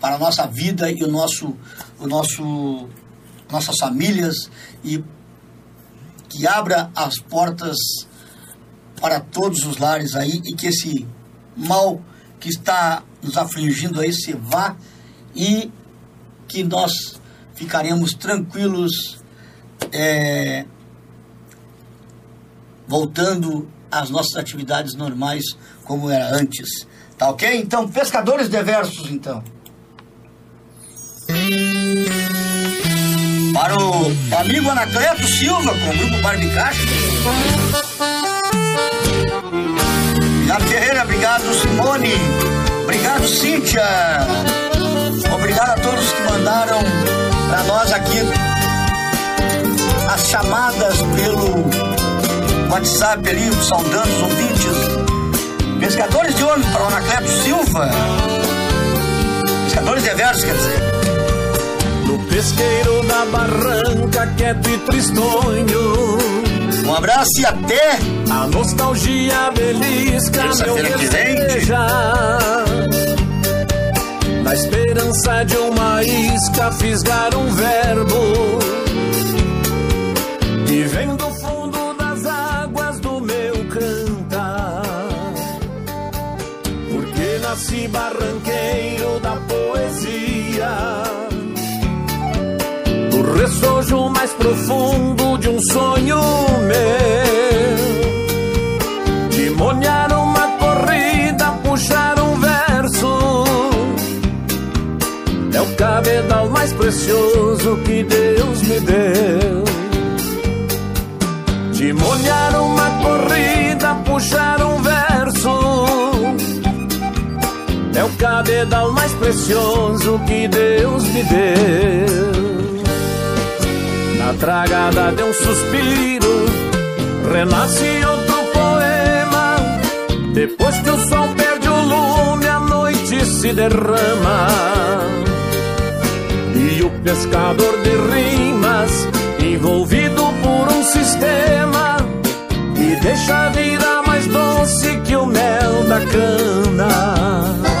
para a nossa vida e o nosso, o nosso, nossas famílias e que abra as portas para todos os lares aí e que esse mal que está nos afligindo aí se vá e que nós ficaremos tranquilos é, voltando às nossas atividades normais como era antes. Tá ok? Então, pescadores diversos, então. Para o amigo Anacleto Silva, com o grupo Barbicacho. Obrigado, Ferreira. Obrigado, Simone. Obrigado, Cíntia. Obrigado a todos que mandaram para nós aqui as chamadas pelo WhatsApp ali, saudando os ouvintes. Pescadores de homem para o Anacleto Silva. Pescadores de versos, quer dizer. No pesqueiro da barranca, quieto e tristonho. Um abraço e até a nostalgia belisca meu que vem. Na esperança de uma isca fisgar um verbo que vem do fundo das águas do meu cantar. Porque nasci barranqueiro da poesia ressojo mais profundo de um sonho meu. Cabedal mais precioso que Deus me deu. De molhar uma corrida, puxar um verso. É o cabedal mais precioso que Deus me deu. Na tragada de um suspiro, renasce outro poema. Depois que o sol perde o lume, a noite se derrama. O pescador de rimas, envolvido por um sistema, que deixa a vida mais doce que o mel da cana.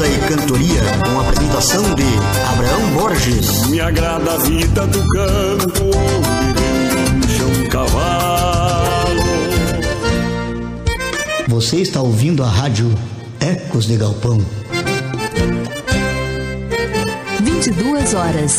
Prosa e Cantoria, com apresentação de Abraão Borges. Me agrada a vida do campo, um cavalo. Você está ouvindo a rádio Ecos de Galpão. 22 horas